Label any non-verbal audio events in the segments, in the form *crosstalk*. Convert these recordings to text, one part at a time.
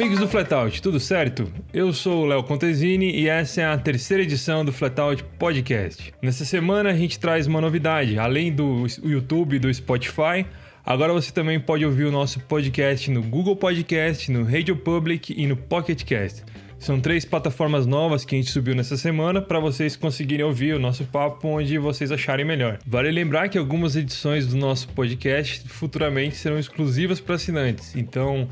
Amigos do Flatout, tudo certo? Eu sou o Léo Contesini e essa é a terceira edição do Flatout Podcast. Nessa semana a gente traz uma novidade, além do YouTube e do Spotify, agora você também pode ouvir o nosso podcast no Google Podcast, no Radio Public e no Pocket Cast. São três plataformas novas que a gente subiu nessa semana para vocês conseguirem ouvir o nosso papo onde vocês acharem melhor. Vale lembrar que algumas edições do nosso podcast futuramente serão exclusivas para assinantes. Então,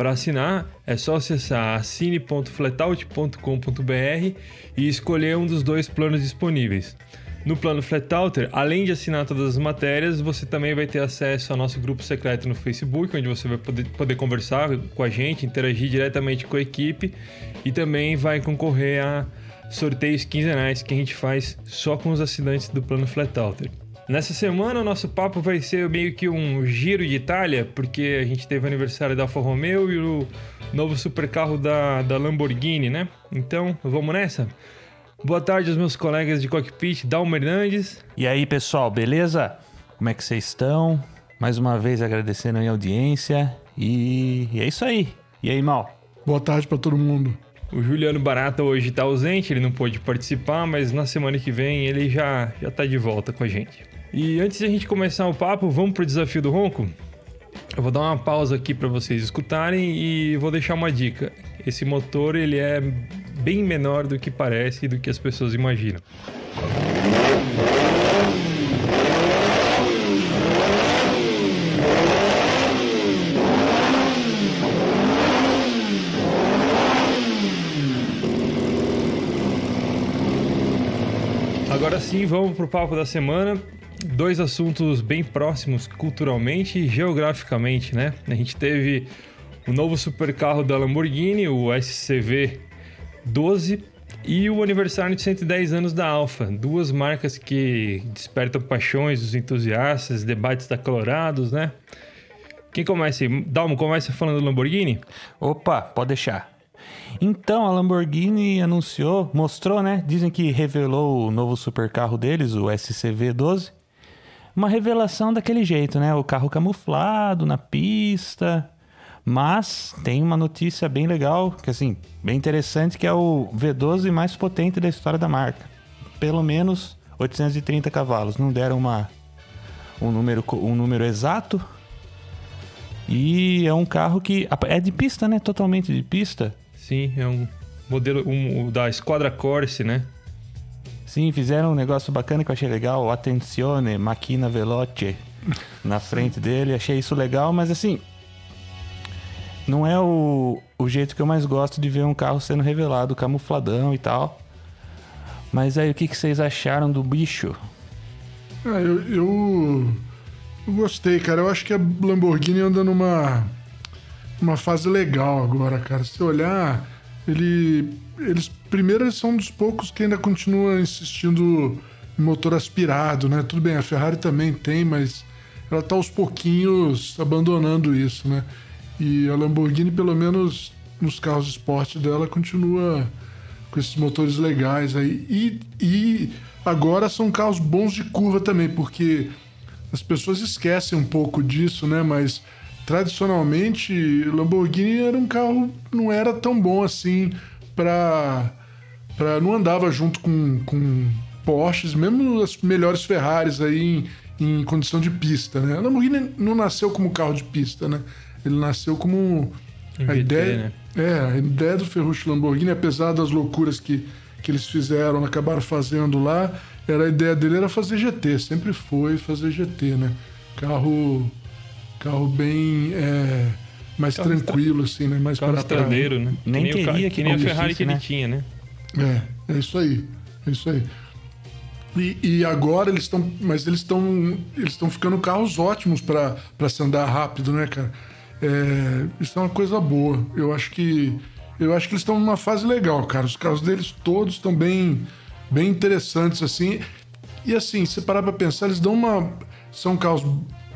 para assinar, é só acessar assine.flatout.com.br e escolher um dos dois planos disponíveis. No plano Flatouter, além de assinar todas as matérias, você também vai ter acesso ao nosso grupo secreto no Facebook, onde você vai poder, poder conversar com a gente, interagir diretamente com a equipe e também vai concorrer a sorteios quinzenais que a gente faz só com os assinantes do plano Flatouter. Nessa semana, o nosso papo vai ser meio que um giro de Itália, porque a gente teve o aniversário da Alfa Romeo e o novo supercarro da, da Lamborghini, né? Então, vamos nessa? Boa tarde aos meus colegas de cockpit, Dalmo Hernandes. E aí, pessoal, beleza? Como é que vocês estão? Mais uma vez agradecendo a audiência. E... e é isso aí. E aí, Mal? Boa tarde para todo mundo. O Juliano Barata hoje está ausente, ele não pôde participar, mas na semana que vem ele já já tá de volta com a gente. E antes de a gente começar o papo, vamos pro desafio do ronco? Eu vou dar uma pausa aqui para vocês escutarem e vou deixar uma dica. Esse motor ele é bem menor do que parece e do que as pessoas imaginam. Agora sim, vamos pro papo da semana. Dois assuntos bem próximos culturalmente e geograficamente, né? A gente teve o novo supercarro da Lamborghini, o SCV 12, e o aniversário de 110 anos da Alfa, duas marcas que despertam paixões dos entusiastas, debates acalorados, né? Quem começa aí? Dalmo, começa falando do Lamborghini? Opa, pode deixar. Então, a Lamborghini anunciou, mostrou, né? Dizem que revelou o novo supercarro deles, o SCV12. Uma revelação daquele jeito, né? O carro camuflado na pista, mas tem uma notícia bem legal, que assim, bem interessante, que é o V12 mais potente da história da marca. Pelo menos 830 cavalos. Não deram uma, um, número, um número exato. E é um carro que é de pista, né? Totalmente de pista. Sim, é um modelo um, da Squadra Corse, né? Sim, fizeram um negócio bacana que eu achei legal. Attenzione, Macchina Veloce na frente dele. Achei isso legal, mas assim, não é o, o jeito que eu mais gosto de ver um carro sendo revelado, camufladão e tal. Mas aí, o que, que vocês acharam do bicho? Ah, eu, eu, eu, gostei, cara. Eu acho que a Lamborghini anda numa uma fase legal agora, cara. Se olhar, ele, eles primeiro eles são um dos poucos que ainda continua insistindo em motor aspirado, né? Tudo bem, a Ferrari também tem, mas ela tá aos pouquinhos abandonando isso, né? E a Lamborghini, pelo menos nos carros de esporte dela, continua com esses motores legais aí. E, e agora são carros bons de curva também, porque as pessoas esquecem um pouco disso, né? Mas tradicionalmente, Lamborghini era um carro não era tão bom assim para para não andava junto com, com Porsches, mesmo as melhores Ferraris aí em, em condição de pista, né? A Lamborghini não nasceu como carro de pista, né? Ele nasceu como a ideia, né? é, a ideia do Ferruccio Lamborghini, apesar das loucuras que, que eles fizeram, acabaram fazendo lá, era a ideia dele era fazer GT, sempre foi fazer GT, né? Carro carro bem é, mais carro tranquilo assim, né? Mais para traseiro, né? Nem que queria que, que nem a Ferrari que né? ele tinha, né? É, é isso aí. É isso aí. E, e, agora eles estão. Mas eles estão. Eles estão ficando carros ótimos para se andar rápido, né, cara? É, isso é uma coisa boa. Eu acho que eu acho que eles estão numa fase legal, cara. Os carros deles todos estão bem, bem interessantes assim. E assim, se parar para pensar, eles dão uma são carros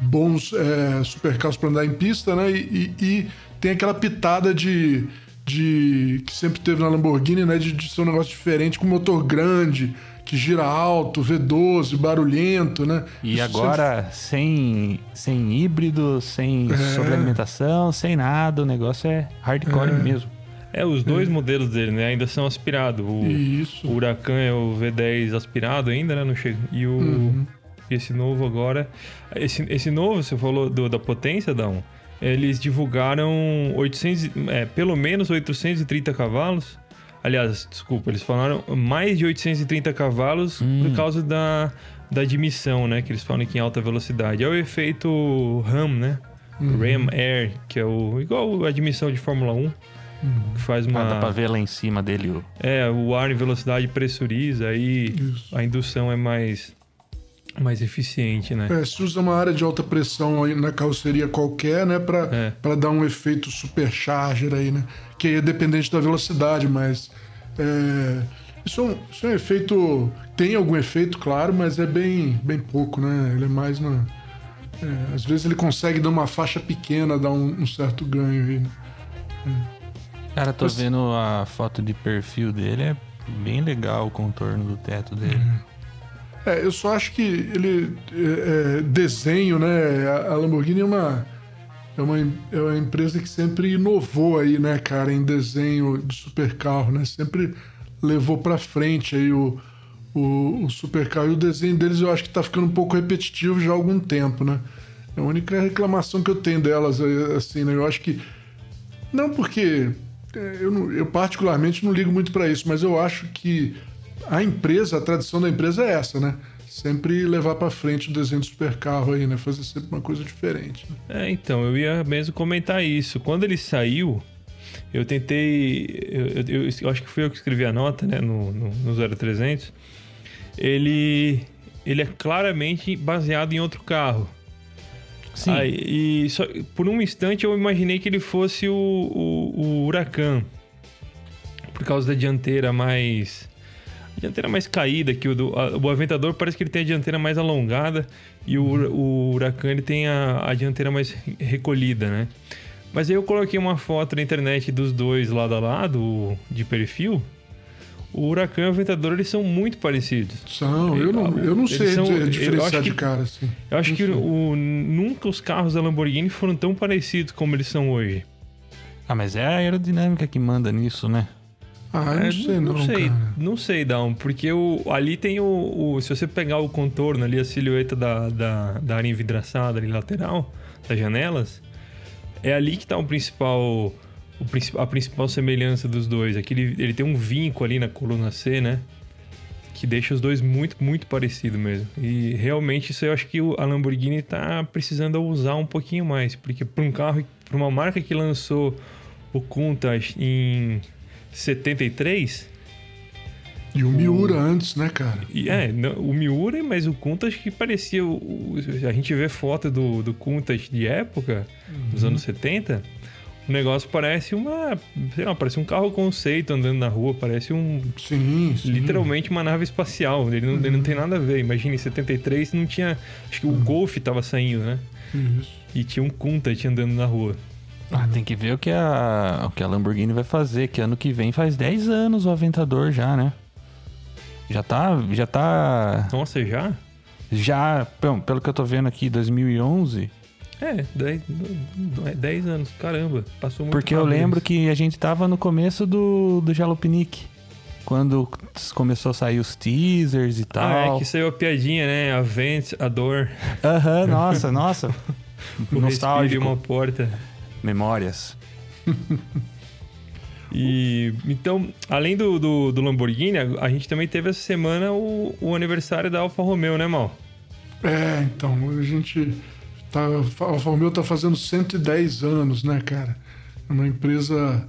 bons, é, super carros para andar em pista, né? E, e, e, tem aquela pitada de, de que sempre teve na Lamborghini, né? De, de ser um negócio diferente, com motor grande, que gira alto, V12, barulhento, né? E Isso agora sem, sem híbrido, sem É. sobrealimentação, sem nada, o negócio é hardcore É. mesmo. É, os dois modelos dele, né? Ainda são aspirados. O, sempre- Isso. o Huracan é o V10 aspirado ainda, né? Não chega. E o Uhum. Esse novo agora. Esse, esse novo, você falou do- da potência, Dão? Eles divulgaram 800, e- é, pelo menos 830 cavalos. Aliás, desculpa, eles falaram mais de 830 cavalos por causa da, da admissão, né? Que eles falam que em alta velocidade. É o efeito RAM, né? Uhum. Ram Air, que é o igual a admissão de Fórmula 1, que faz uma Ah, dá pra ver lá em cima dele o. é, o ar em velocidade pressuriza, aí Isso. a indução é mais, mais eficiente, né? É, se usa uma área de alta pressão aí na carroceria qualquer, né, para É. para dar um efeito supercharger aí, né, que aí é dependente da velocidade, mas é, isso, é um, isso é um efeito, tem algum efeito, claro, mas é bem, bem pouco, né, ele é mais na, é, às vezes ele consegue dar uma faixa pequena, dar um, um certo ganho aí, né? Cara, tô Mas- vendo a foto de perfil dele, é bem legal o contorno do teto dele. É, eu só acho que ele. é, é, desenho, né? A, Lamborghini é uma, é, uma, é uma empresa que sempre inovou aí, né, cara, em desenho de supercarro, né? Sempre levou pra frente aí o, o, o supercarro. E o desenho deles eu acho que tá ficando um pouco repetitivo já há algum tempo, né? É a única reclamação que eu tenho delas, é, assim, né? Eu acho que. Não porque. é, Eu, eu particularmente não ligo muito pra isso, mas eu acho que a empresa, a tradição da empresa é essa, né? Sempre levar pra frente o desenho do supercarro aí, né? Fazer sempre uma coisa diferente. né? É, então, eu ia mesmo comentar isso. Quando ele saiu, eu tentei. Eu, eu- eu acho que fui eu que escrevi a nota, né, no, no, no 0300. Ele, ele é claramente baseado em outro carro. Sim. Aí, e só- por um instante eu imaginei que ele fosse o, o, o Huracan. Por causa da dianteira mais. A dianteira mais caída, que o, do, a- o Aventador parece que ele tem a dianteira mais alongada e o, o Huracan ele tem a, a dianteira mais re- recolhida, né? Mas aí eu coloquei uma foto na internet dos dois lado a lado, de perfil. O Huracan e o Aventador eles são muito parecidos. São, eu não, eu não Eles sei são- di- eu acho diferenciar de que- cara, assim. Eu acho Não que o, nunca os carros da Lamborghini foram tão parecidos como eles são hoje. Ah, mas é a aerodinâmica que manda nisso, né? Ah, eu não É, sei não, não sei, cara. não sei, Down, porque o, ali tem o, o- Se você pegar o contorno ali, a silhueta da, da, da área envidraçada ali lateral, das janelas, é ali que tá o principal. O, a principal semelhança dos dois. Aquele, ele tem um vinco ali na coluna C, né? Que deixa os dois muito, muito parecidos mesmo. E realmente isso eu acho que a Lamborghini tá precisando usar um pouquinho mais. Porque para um carro, para uma marca que lançou o Countach em 73, E o Miura antes, né, cara? e é, o Miura, mas o Countach que parecia. O, o- a gente vê foto do, do Countach de época, dos anos 70. O negócio parece uma. Sei lá, parece um carro conceito andando na rua, parece um. Sim, sim. Literalmente uma nave espacial. Ele não, ele não tem nada a ver. Imagina, em 73 não tinha. Acho que o Golf tava saindo, né? Isso. E tinha um Countach andando na rua. Ah, tem que ver o que, a, o que a Lamborghini vai fazer, que ano que vem faz 10 anos o Aventador já, né? Já tá. Já tá. Nossa, já? Já. bom, Pelo que eu tô vendo aqui, 2011. É, 10, 10 anos. Caramba, passou muito Porque eu lembro isso. que a gente tava no começo do, do Jalopnik. Quando começou a sair os teasers e tal. Ah, é que saiu a piadinha, né? A vent, a dor, Aham, nossa, nossa. *laughs* e Nostálgico. uma porta. Memórias. *laughs* E então, além do, do, do Lamborghini, a, a gente também teve essa semana o, o aniversário da Alfa Romeo, né, Mal? É, então, a gente. Tá, a Alfa Romeo tá fazendo 110 anos, né, cara? É uma empresa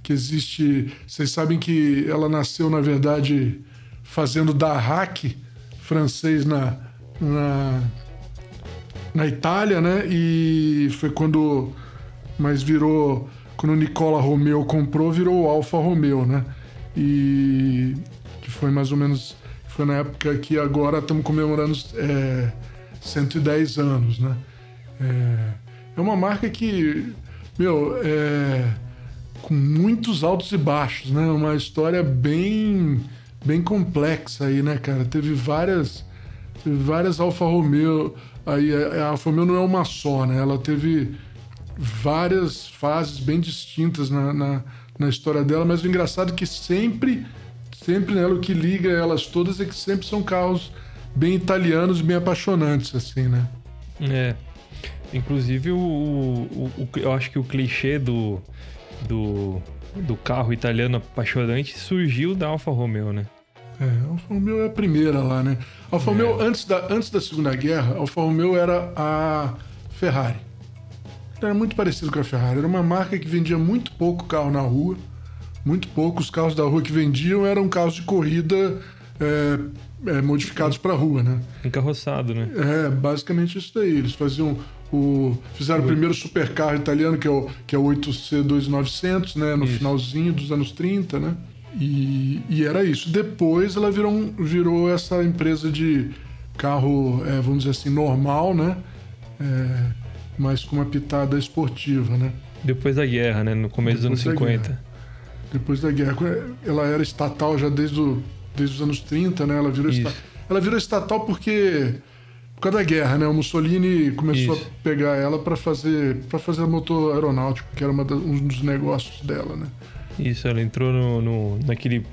que existe. Vocês sabem que ela nasceu, na verdade, fazendo da hack francês na, na, na Itália, né? E foi quando. Mas virou. Quando o Nicola Romeo comprou, virou o Alfa Romeo, né? E. Que foi mais ou menos. Foi na época que agora estamos comemorando é, 110 anos, né? É, é uma marca que, meu, é, com muitos altos e baixos, né? Uma história bem, bem complexa aí, né, cara? Teve várias, teve várias Alfa Romeo. Aí a Alfa Romeo não é uma só, né? Ela teve várias fases bem distintas na, na, na história dela, mas o engraçado é que sempre, sempre nela, o que liga elas todas é que sempre são carros bem italianos, bem apaixonantes, assim, né? É. Inclusive, o, o, o, eu acho que o clichê do, do, do carro italiano apaixonante surgiu da Alfa Romeo, né? É, a Alfa Romeo é a primeira lá, né? Alfa é. Romeo, antes da, antes da Segunda Guerra, a Alfa Romeo era a Ferrari. Era muito parecido com a Ferrari. Era uma marca que vendia muito pouco carro na rua. Muito pouco. Os carros da rua que vendiam eram carros de corrida é, é, modificados para rua, né? Encarroçado, né? É, basicamente isso daí. Eles faziam o, fizeram o primeiro supercarro italiano, que é o, que é o 8C2900, né? No isso. finalzinho dos anos 30, né? E, e, era isso. Depois ela virou, virou essa empresa de carro, é, vamos dizer assim, normal, né? É, mas com uma pitada esportiva, né? Depois da guerra, né? No começo Depois dos anos 50. Guerra. Depois da guerra. Ela era estatal já desde, o, desde os anos 30, né? Ela virou, esta, ela virou estatal porque por causa da guerra, né? O Mussolini começou Isso. a pegar ela para fazer para fazer motor aeronáutico, que era da, um dos negócios dela, né? Isso, ela entrou no, no naquele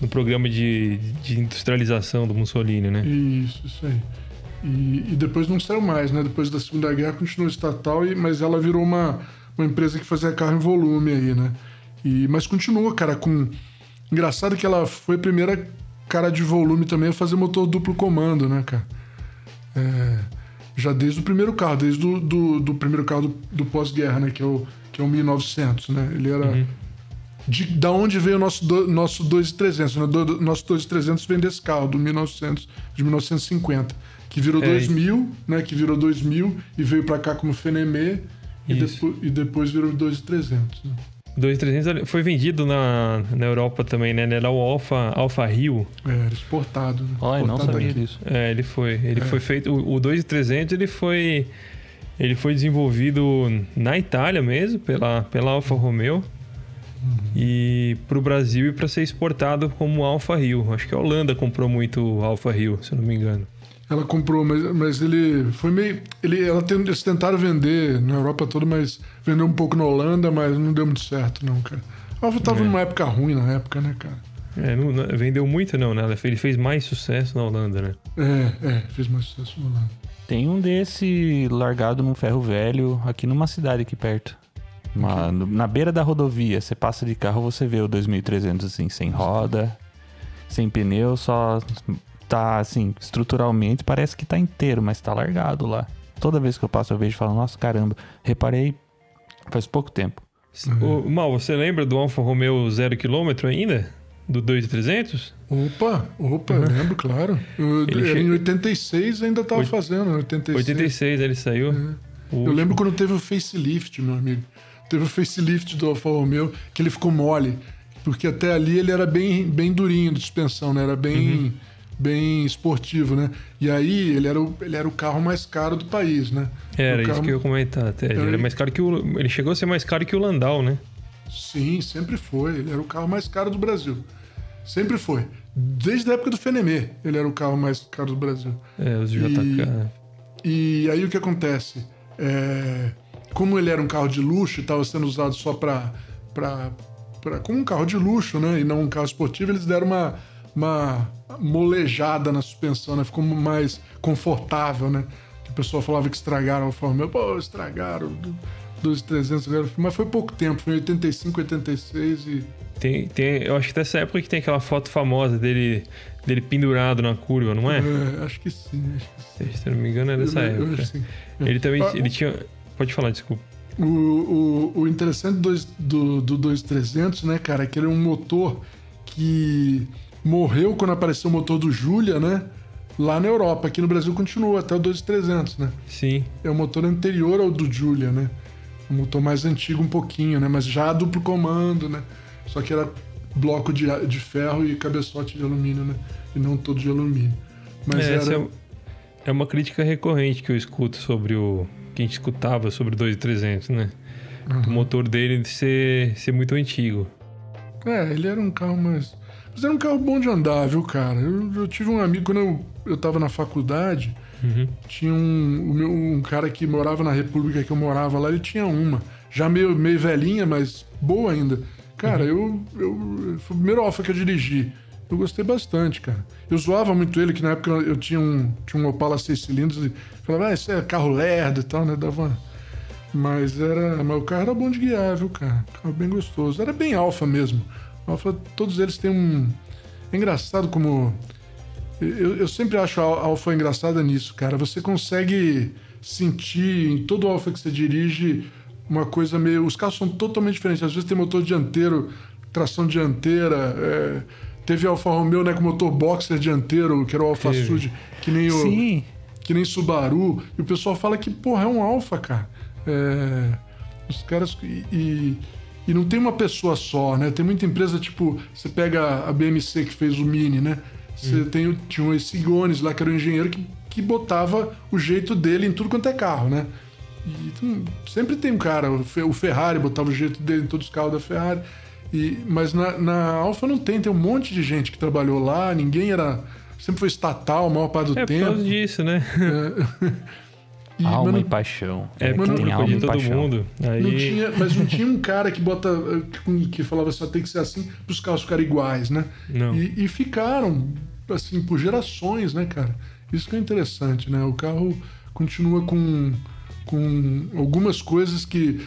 no programa de, de industrialização do Mussolini, né? Isso, isso aí. E, e, depois não saiu mais, né? Depois da Segunda Guerra continuou estatal, e, mas ela virou uma, uma empresa que fazia carro em volume aí, né? E, mas continua, cara, com... Engraçado que ela foi a primeira cara de volume também a fazer motor duplo comando, né, cara? É, já desde o primeiro carro, desde do, do, do primeiro carro do, do pós-guerra, né? Que é o, que é o 1900, né? Ele era... Uhum. De, da onde veio o nosso, do, nosso 2300, né? Do, nosso 2300 vem desse carro, do 1900, de 1950 que virou é, 2000, né? Que virou 2000 e veio para cá como Fenemé e, depois, e depois virou 2300. Né? 2300 foi vendido na, na Europa também, né? Era o Alfa, Alfa Rio. É, era exportado. Né? Olha, não sabia disso. É, ele foi. Ele é. foi feito. O, o 2300 ele foi. Ele foi desenvolvido na Itália mesmo, pela, pela Alfa Romeo. Uhum. E para o Brasil e para ser exportado como Alfa Rio. Acho que a Holanda comprou muito Alfa Rio, se eu não me engano. Ela comprou, mas, mas ele foi meio. Ele, ela tem, eles tentaram vender na Europa toda, mas vendeu um pouco na Holanda, mas não deu muito certo, não, cara. A Alfa tava é. numa época ruim na época, né, cara? É, não, não, vendeu muito não, né? Ele fez mais sucesso na Holanda, né? É, é, fez mais sucesso na Holanda. Tem um desse largado num ferro velho aqui numa cidade aqui perto. Uma, na beira da rodovia, você passa de carro, você vê o 2300 assim, sem roda, sem pneu, só tá, assim, estruturalmente, parece que tá inteiro, mas tá largado lá. Toda vez que eu passo, eu vejo e falo, nossa, caramba, reparei faz pouco tempo. Uhum. Mal, você lembra do Alfa Romeo 0 km ainda? Do 2300? Opa, opa, uhum. lembro, claro. Eu, ele che... Em 86 ainda tava Oit... fazendo, 86. 86 ele saiu. É. Eu lembro quando teve o facelift, meu amigo. Teve o facelift do Alfa Romeo, que ele ficou mole. Porque até ali ele era bem, bem durinho de suspensão, né? Era bem... Uhum bem esportivo, né? E aí ele era o, ele era o carro mais caro do país, né? Era carro... isso que eu ia comentar até. Ele, era mais caro que o, ele chegou a ser mais caro que o Landau, né? Sim, sempre foi. Ele era o carro mais caro do Brasil. Sempre foi. Desde a época do Fenemê, ele era o carro mais caro do Brasil. É, os JK. E, e aí o que acontece? É, como ele era um carro de luxo e estava sendo usado só para como um carro de luxo, né? E não um carro esportivo, eles deram uma uma molejada na suspensão, né? Ficou mais confortável, né? Que o pessoal falava que estragaram a Romeo. Pô, estragaram dos 300, mas foi pouco tempo, foi em 85, 86 e... Tem, tem, eu acho que dessa época que tem aquela foto famosa dele, dele pendurado na curva, não é? é acho que sim, acho que sim. Se não me engano é dessa eu, época. Eu ele também, ah, ele tinha... Pode falar, desculpa. O, o, o interessante do, do, do 2300, né, cara, é que ele é um motor que morreu quando apareceu o motor do Julia, né? Lá na Europa. Aqui no Brasil continua até o 2300, né? Sim. É o motor anterior ao do Julia, né? Um motor mais antigo um pouquinho, né? Mas já duplo comando, né? Só que era bloco de, de ferro e cabeçote de alumínio, né? E não todo de alumínio. Mas é, era... é, é uma crítica recorrente que eu escuto sobre o... Que a gente escutava sobre o 2300, né? O motor dele ser, ser muito antigo. É, ele era um carro mais. Mas era um carro bom de andar, viu, cara? Eu, eu tive um amigo, quando eu, eu tava na faculdade, Uhum. tinha um, meu- um cara que morava na República que eu morava lá, ele tinha uma. Já meio, meio velhinha, mas boa ainda. Cara, eu, eu. Foi o primeiro Alfa que eu dirigi. Eu gostei bastante, cara. Eu zoava muito ele, que na época eu tinha um, tinha um Opala 6 cilindros e falava, ah, isso é carro lerdo e tal, né? Dava uma- Mas era. Mas o carro era bom de guiar, viu, cara? Carro bem gostoso. Era bem alfa mesmo. Alfa, todos eles têm um. É engraçado como. Eu, eu sempre acho a alfa engraçada nisso, cara. Você consegue sentir em todo alfa que você dirige uma coisa meio. Os carros são totalmente diferentes. Às vezes tem motor dianteiro, tração dianteira. é, Teve Alfa Romeo né, com motor boxer dianteiro, que era o Alfa Teve. Sud, que nem o Sim. que nem Subaru, e o pessoal fala que, porra, é um Alfa, cara. É, os caras. E, e, e não tem uma pessoa só, né? Tem muita empresa, tipo, você pega a BMC que fez o Mini, né? Você tem, o- tinha esse Igones lá, que era um engenheiro que, que botava o jeito dele em tudo quanto é carro, né? E tem- sempre tem um cara, o Fe- o Ferrari botava o jeito dele em todos os carros da Ferrari. E, mas na, na Alfa não tem, tem um monte de gente que trabalhou lá, ninguém era. Sempre foi estatal a maior parte do É por tempo. causa disso, né? *laughs* E, alma mas e paixão. É, Mas não- porque tem alma e todo paixão. mundo. Aí... Não tinha, mas não tinha um cara que bota. que- que falava só tem que ser assim para os carros ficarem iguais, né? Não. E, e ficaram, assim, por gerações, né, cara? Isso que é interessante, né? O carro continua com, com algumas coisas que,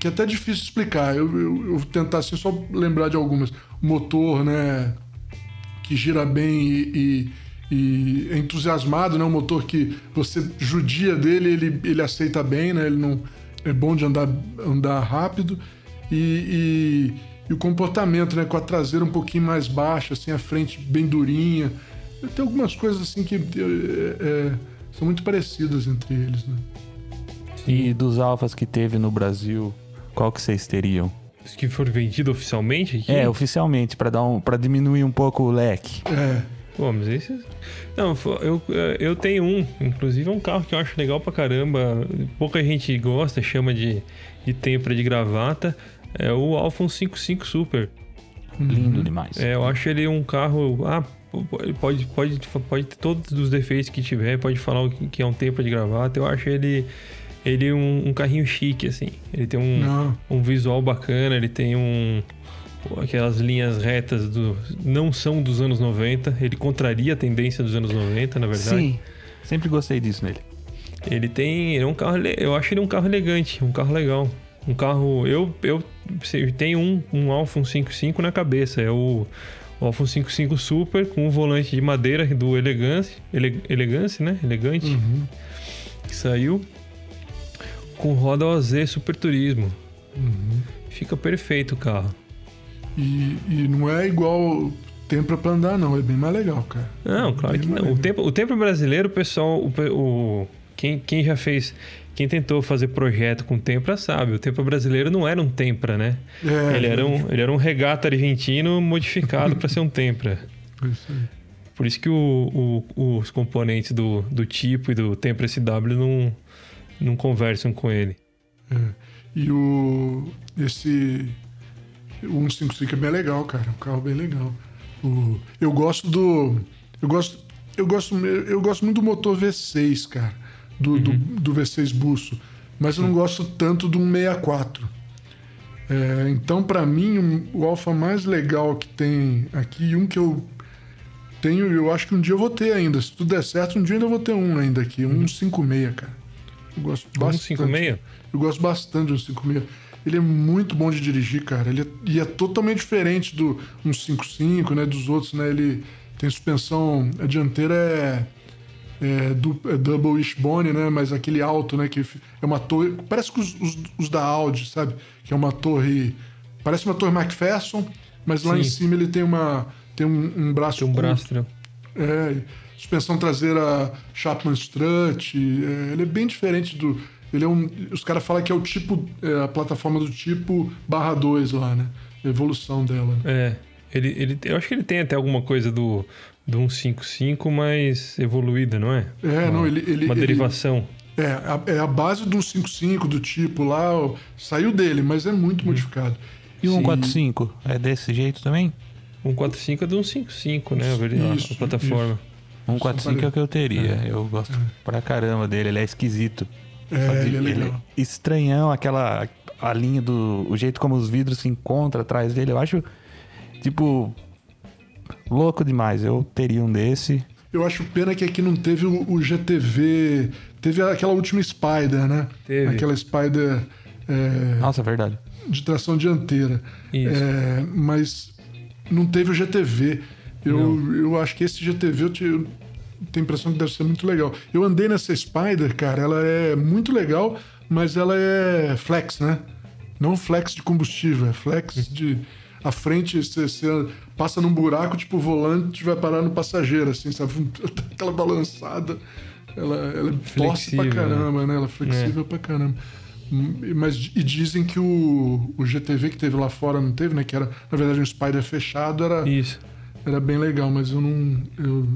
que é até difícil explicar. Eu, eu, eu vou tentar assim, só lembrar de algumas. O motor, né? Que gira bem e, e- e é entusiasmado, né? Um motor que você judia dele, ele, ele aceita bem, né? Ele não é bom de andar, andar rápido e, e- e o comportamento, né? Com a traseira um pouquinho mais baixa, assim, a frente bem durinha. Tem algumas coisas assim que é, é, são muito parecidas entre eles, né? E dos alfas que teve no Brasil, qual que vocês teriam? Os que foram vendidos oficialmente aqui? É, oficialmente, pra dar um, para diminuir um pouco o leque. É, Pô, mas esse... Não, fo- eu, eu tenho um. Inclusive é um carro que eu acho legal pra caramba. Pouca gente gosta, chama de, de tempra de gravata. É o Alfa 155 Super. Lindo demais. É, eu acho ele um carro. Ah, pode, pode, pode ter todos os defeitos que tiver, pode falar que que é um tempra de gravata. Eu acho ele, ele um, um carrinho chique, assim. Ele tem um, não. um visual bacana, ele tem um. Aquelas linhas retas do. Não são dos anos 90. Ele contraria a tendência dos anos 90, na verdade. Sim. Sempre gostei disso nele. Ele tem. Ele é um carro. Eu acho ele um carro elegante, um carro legal. Um carro. Eu, eu tenho um, um Alfa 155 na cabeça. É o, o Alfa 155 Super com o volante de madeira do Elegance. Ele, elegance, né? Elegante. Uhum. Que saiu. Com roda OZ Super Turismo. Uhum. Fica perfeito o carro. E, e não é igual Tempra pra andar, não. É bem mais legal, cara. Não, claro Bem que não. O tempo, o tempo brasileiro, o pessoal, o, quem, quem já fez, quem tentou fazer projeto com Tempra sabe. O Tempra brasileiro não era um Tempra, né? É, ele, era um, ele era um regata argentino modificado para ser um Tempra. *laughs* isso aí. Por isso que o- o- os componentes do, do tipo e do Tempra SW não, não conversam com ele. É. E o. Esse. O 155 é bem legal, cara. É um carro bem legal. O, eu gosto do. Eu gosto. Eu gosto, eu gosto muito do motor V6, cara. Do, do, do V6 Busso. Mas eu não gosto tanto do 164. É, então, pra mim, um- o Alfa mais legal que tem aqui, um que eu tenho, eu acho que um dia eu vou ter ainda. Se tudo der certo, um dia eu ainda vou ter um ainda aqui. Um 156, cara. Eu gosto bastante. 156? Eu gosto bastante do 156. Ele é muito bom de dirigir, cara. Ele é, e é totalmente diferente do 155, né? Dos outros, né? Ele tem suspensão... A dianteira é... É, du- é double wishbone, né? Mas aquele alto, né? Que é uma torre... Parece que os, os- os da Audi, sabe? Que é uma torre... Parece uma torre McPherson, mas lá Sim. em cima ele tem uma... Tem um, um braço Tem um braço. né? É, suspensão traseira Chapman Strut. é, ele é bem diferente do. Ele é um. Os caras falam que é o tipo. é, a plataforma do tipo barra 2 lá, né? A evolução dela. É. Ele, ele, eu acho que ele tem até alguma coisa do, do 155, mas evoluída, não é? É, não, ele. ele Uma ele- derivação. É, a- é a base do 155 do tipo lá, ó, saiu dele, mas é muito modificado. E o Sim. 145? É desse jeito também? 145 é de 155, né? Isso, a plataforma. 145 é o que eu teria. Eu gosto pra caramba dele, ele é esquisito. Só É, que ele é legal. estranhão, aquela a linha do o jeito como os vidros se encontram atrás dele, eu acho tipo louco demais. Eu teria um desse. Eu acho pena que aqui não teve o, o GTV. Teve aquela última Spider, né? Teve. Aquela Spider é, Nossa, é verdade. de tração dianteira. Isso. É, mas não teve o GTV. Eu, eu acho que esse GTV eu, te- eu tenho a impressão que deve ser muito legal. Eu andei nessa Spider, cara, ela é muito legal, mas ela é flex, né? Não flex de combustível, é flex de. A frente, você, você passa num buraco, tipo, o volante vai parar no passageiro, assim, sabe? *laughs* Aquela balançada. Ela, ela torce pra né? caramba, né? Ela é flexível pra caramba. Mas e dizem que o, o GTV que teve lá fora não teve, né? Que era, na verdade, um Spider fechado, era, Isso. Era bem legal, mas eu não. Eu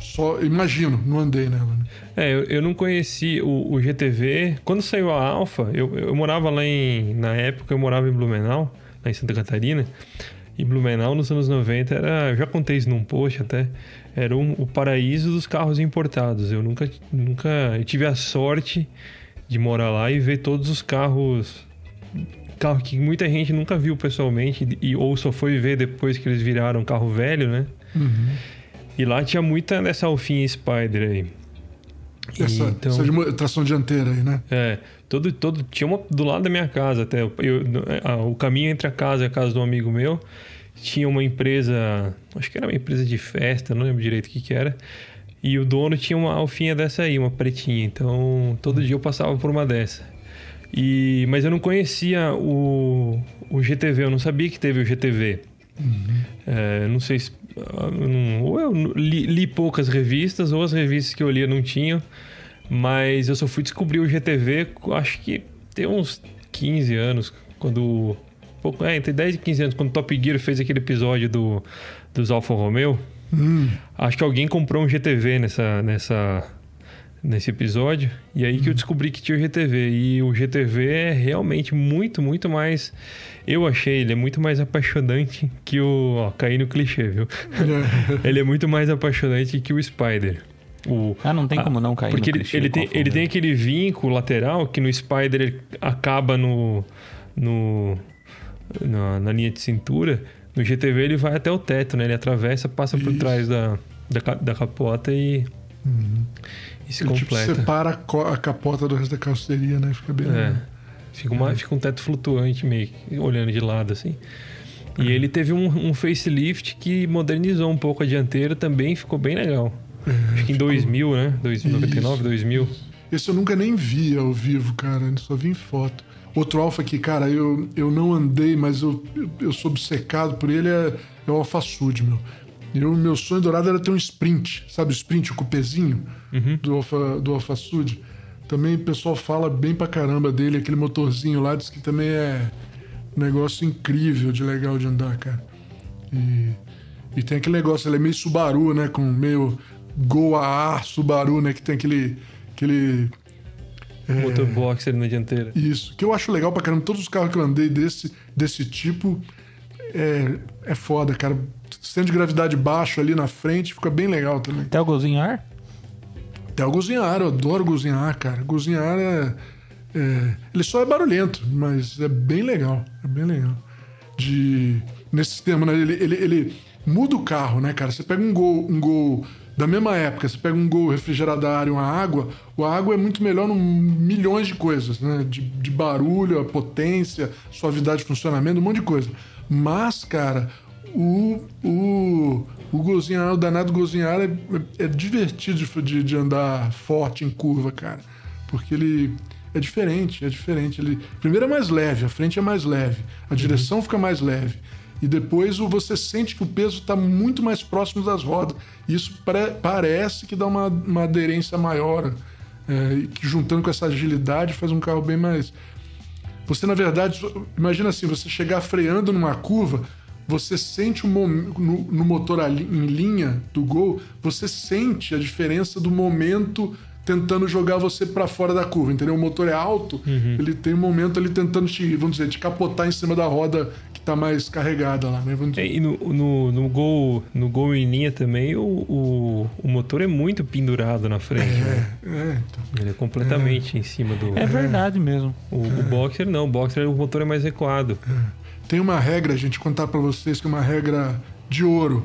só imagino, não andei nela. Né? É, eu, eu não conheci o, o GTV. Quando saiu a Alpha, eu, eu morava lá em. Na época, eu morava em Blumenau, lá em Santa Catarina. E Blumenau, nos anos 90, era. Já contei isso num post até. Era um- o paraíso dos carros importados. Eu nunca, nunca. Eu tive a sorte de morar lá e ver todos os carros. Carro que muita gente nunca viu pessoalmente e, ou só foi ver depois que eles viraram carro velho, né? E lá tinha muita dessa Alfinha Spider aí. E Essa, então- essa tração dianteira aí, né? é, todo, todo, tinha uma do lado da minha casa até. Eu, a- o caminho entre a casa e a casa de um amigo meu tinha uma empresa, acho que era uma empresa de festa, não lembro direito o que que era. E o dono tinha uma alfinha dessa aí, uma pretinha. Então, todo dia eu passava por uma dessa. E, mas eu não conhecia o, o GTV, eu não sabia que teve o GTV. É, não sei se. não- ou eu li, li poucas revistas, ou as revistas que eu lia não tinham. Mas eu só fui descobrir o GTV, acho que tem uns 15 anos, quando. Pouco, é, entre 10 e 15 anos, quando o Top Gear fez aquele episódio do, dos Alfa Romeo. Hum, Acho que alguém comprou um GTV nessa, nessa, nesse episódio. E aí que eu descobri que tinha o GTV. E o GTV é realmente muito, muito mais. Eu achei ele é muito mais apaixonante que o. Ó, caí no clichê, viu? *laughs* ele é muito mais apaixonante que o Spider. O, Ah, não tem como não cair porque no ele, clichê ele, tem, ele tem aquele vinco lateral que no Spider ele acaba no, no, na, na linha de cintura. No GTV ele vai até o teto, né? Ele atravessa, passa por Isso. trás da, da, da capota e, e se ele tipo completa. separa a, capota do resto da carroceria, né? Fica bem. É. Fica, uma, fica um teto flutuante meio que olhando de lado assim. E ele teve um, um facelift que modernizou um pouco a dianteira, também ficou bem legal. Acho que em 2000, né? 2099, Isso. 2000. Esse eu nunca nem vi ao vivo, cara. Eu só vi em foto. Outro Alfa que, cara, eu, eu não andei, mas eu, eu, eu sou obcecado por ele, é, é o Alfa Sud, meu. E o meu sonho dourado era ter um sprint, sabe o sprint, o cupezinho do, Alfa, do Alfa Sud. Também o pessoal fala bem pra caramba dele, aquele motorzinho lá, diz que também é um negócio incrível de legal de andar, cara. E, e tem aquele negócio, ele é meio Subaru, né? Com meio Gol a ar Subaru, né? Que tem aquele. aquele Motor boxer na dianteira. isso. Que eu acho legal pra caramba. Todos os carros que eu andei desse, desse tipo é, é foda, cara. Centro de gravidade baixo ali na frente fica bem legal também. Até o golzinho ar? Até o Gozinhar, eu adoro Gozinhar, cara. Gozinhar é, é- Ele só é barulhento, mas é bem legal. É bem legal. De. Nesse sistema, né? Ele, ele, ele muda o carro, né, cara? Você pega um gol, um gol da mesma época, você pega um gol refrigerado a ar e uma água, o água é muito melhor em milhões de coisas, né? De, de barulho, a potência, suavidade de funcionamento, um monte de coisa. Mas, cara, o, o, o Gozinhar, o danado Gozinhar é, é divertido de, de, andar forte em curva, cara. Porque ele é diferente, é diferente. Ele, primeiro é mais leve, a frente é mais leve, a direção fica mais leve. E depois você sente que o peso está muito mais próximo das rodas. E isso pare- parece que dá uma, uma aderência maior, é, que juntando com essa agilidade faz um carro bem mais, você, na verdade, imagina assim, você chegar freando numa curva, você sente o no, no motor ali- em linha do Gol, você sente a diferença do momento tentando jogar você para fora da curva, entendeu? O motor é alto, Uhum. ele tem um momento ali tentando te, vamos dizer, te capotar em cima da roda que tá mais carregada lá, né? Vamos dizer. É, E no, no, no gol no gol em linha também, o, o, o motor é muito pendurado na frente. né? É, é, então. Ele é completamente em cima do. É verdade mesmo. O, o Boxer não, o Boxer o motor é mais recuado. Tem uma regra, gente, contar para vocês que é uma regra de ouro.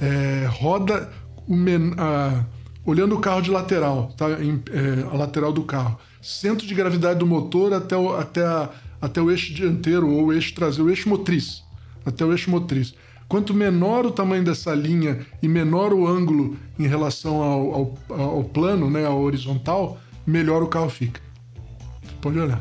É, roda men- a- olhando o carro de lateral, tá? Em- é, a lateral do carro. Centro de gravidade do motor até o, até, a- até o eixo dianteiro ou o eixo traseiro, o eixo motriz. Até o eixo motriz. Quanto menor o tamanho dessa linha e menor o ângulo em relação ao, ao, ao plano, né, ao horizontal, melhor o carro fica. Pode olhar.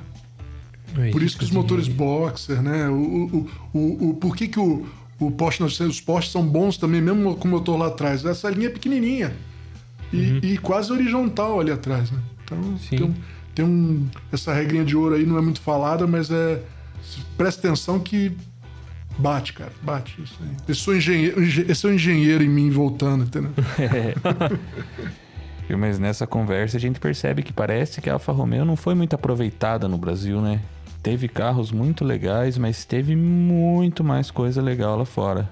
Aí Por isso que os motores de- boxer, né? O, o, o, o, por que, que o, o Porsche 900, os Porsche são bons também, mesmo com o motor lá atrás? Essa linha é pequenininha e, e quase horizontal ali atrás, né? Então Sim. tem, um, tem um. Essa regrinha de ouro aí não é muito falada, mas é. Presta atenção que bate, cara. Bate isso aí. Esse é o engenheiro, esse é o engenheiro em mim voltando, entendeu? *laughs* Mas nessa conversa a gente percebe que parece que a Alfa Romeo não foi muito aproveitada no Brasil, né? Teve carros muito legais, mas teve muito mais coisa legal lá fora.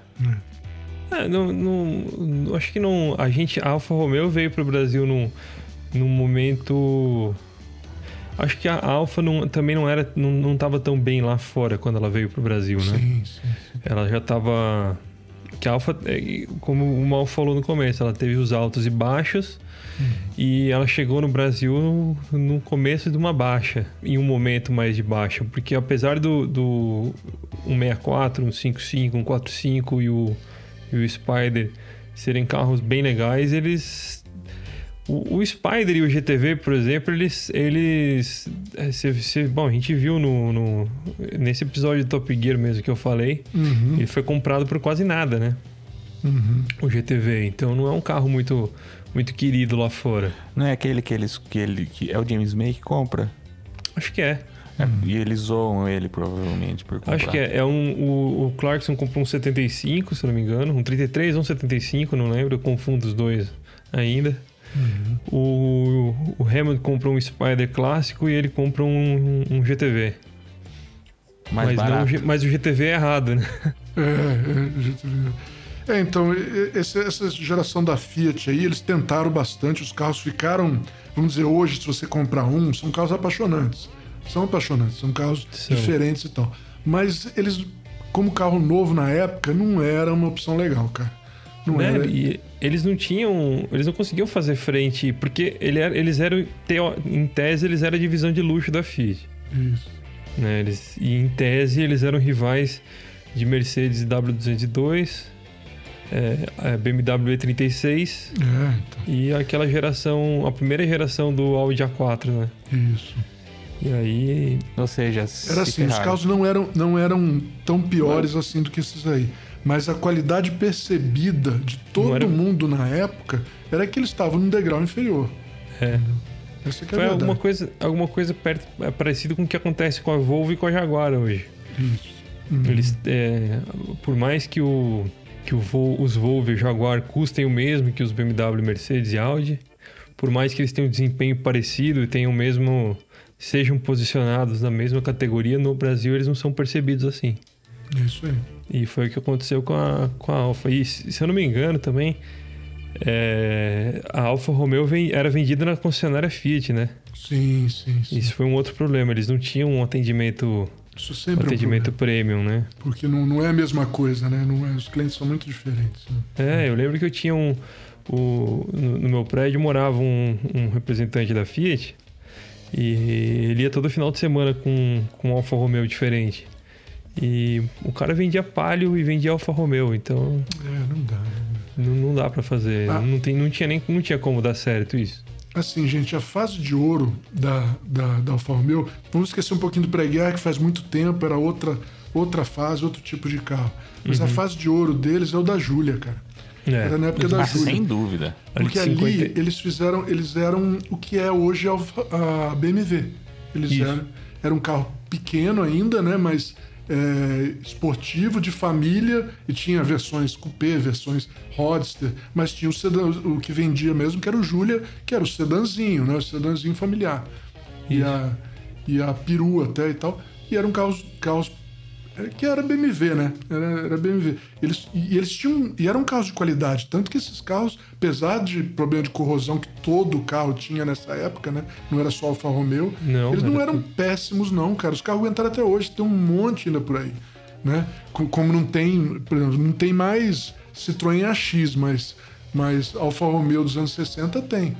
É, não, não- acho que não. A gente, a Alfa Romeo veio pro Brasil num, num momento. Acho que a Alfa não, também não era, não, não tava tão bem lá fora quando ela veio pro Brasil, né? Sim, sim. Ela já tava. Que a Alfa, é, como o Mal falou no começo, ela teve os altos e baixos. E ela chegou no Brasil no começo de uma baixa, em um momento mais de baixa. Porque apesar do, do 164, 155, 145 e o, e o Spider serem carros bem legais, eles. O, o Spider e o GTV, por exemplo, eles. eles é, cê- cê- bom, a gente viu no, no- nesse episódio do Top Gear mesmo que eu falei, Uhum, ele foi comprado por quase nada, né? Uhum. O GTV. Então não é um carro muito, muito querido lá fora. Não é aquele que eles que ele que é o James May que compra? Acho que é. É, E eles zoam ele provavelmente por comprar. Acho que é. é um, o, o Clarkson comprou um 75, se não me engano. Um 33 ou um 75, não lembro. Eu confundo os dois ainda. O, o Hammond comprou um Spider clássico e ele compra um, um GTV. mais mas, não, o barato. G- mas o GTV é errado, né? É, é, GTV. É, então, e- e- esse- essa geração da Fiat aí, eles tentaram bastante, os carros ficaram, vamos dizer, hoje, se você comprar um, são carros apaixonantes. São apaixonantes, são carros São. diferentes e tal. Mas eles, como carro novo na época, não era uma opção legal, cara. Não Né? era. E eles não tinham. Eles não conseguiam fazer frente. Porque ele era- eles eram. Em tese, eles eram a divisão de luxo da Fiat. Isso. né? Eles, e em tese eles eram rivais de Mercedes W202, é, a BMW E36 É, então, e aquela geração, a primeira geração do Audi A4, né? isso. E aí, Ou seja, Era se assim, os ferraram. carros não eram, não eram tão piores assim do que esses aí. Mas a qualidade percebida de todo Não era- mundo na época era que eles estavam num degrau inferior. é, Essa que é foi verdade. alguma coisa, alguma coisa perto, é, parecido com o que acontece com a Volvo e com a Jaguar hoje. Isso. Uhum. Eles, é, por mais que, o, que o Vol- os Volvo e o Jaguar custem o mesmo que os BMW, Mercedes e Audi, por mais que eles tenham um desempenho parecido e tenham o mesmo sejam posicionados na mesma categoria, no Brasil eles não são percebidos assim. Isso aí. E foi o que aconteceu com a, com a Alfa. E se eu não me engano também, é, a Alfa Romeo ven- era vendida na concessionária Fiat, né? Sim, sim, sim. Isso foi um outro problema. Eles não tinham um atendimento, Isso um sempre é um atendimento problema, premium, né? Porque não, não é a mesma coisa, né? Não é- os clientes são muito diferentes. né? É, eu lembro que eu tinha um. O, no, no meu prédio morava um, um representante da Fiat e ele ia todo final de semana com, com um Alfa Romeo diferente. E o cara vendia Palio e vendia Alfa Romeo, então É, não dá. né? não, não dá pra fazer. Ah. Não, tem, não, tinha nem, não tinha como dar certo isso. Assim, gente, a fase de ouro da, da, da Alfa Romeo, vamos esquecer um pouquinho do pré-guerra, que faz muito tempo, era outra, outra fase, outro tipo de carro. Mas a Uhum. fase de ouro deles é o da Júlia, cara. É. Era na época da Ah, Júlia. sem dúvida. Porque ali 50 eles fizeram, eles eram o que é hoje a, Alfa- a BMW. Eles Isso. eram, era um carro pequeno ainda, né? Mas é, esportivo de família e tinha versões coupé, versões roadster, mas tinha o sedã, o que vendia mesmo, que era o Julia, que era o sedanzinho, né? O sedanzinho familiar. E a, e a perua até e tal. E eram carros, carros que era BMW, né? Era, era BMW. Eles, e eles tinham. E eram carros de qualidade. Tanto que esses carros, apesar de problema de corrosão que todo carro tinha nessa época, né? Não era só Alfa Romeo. Não, eles não era eram péssimos, não, cara. Os carros aguentaram até hoje. Tem um monte ainda por aí. Né? Como não tem. Por exemplo, não tem mais Citroën AX, mas, mas Alfa Romeo dos anos 60 tem.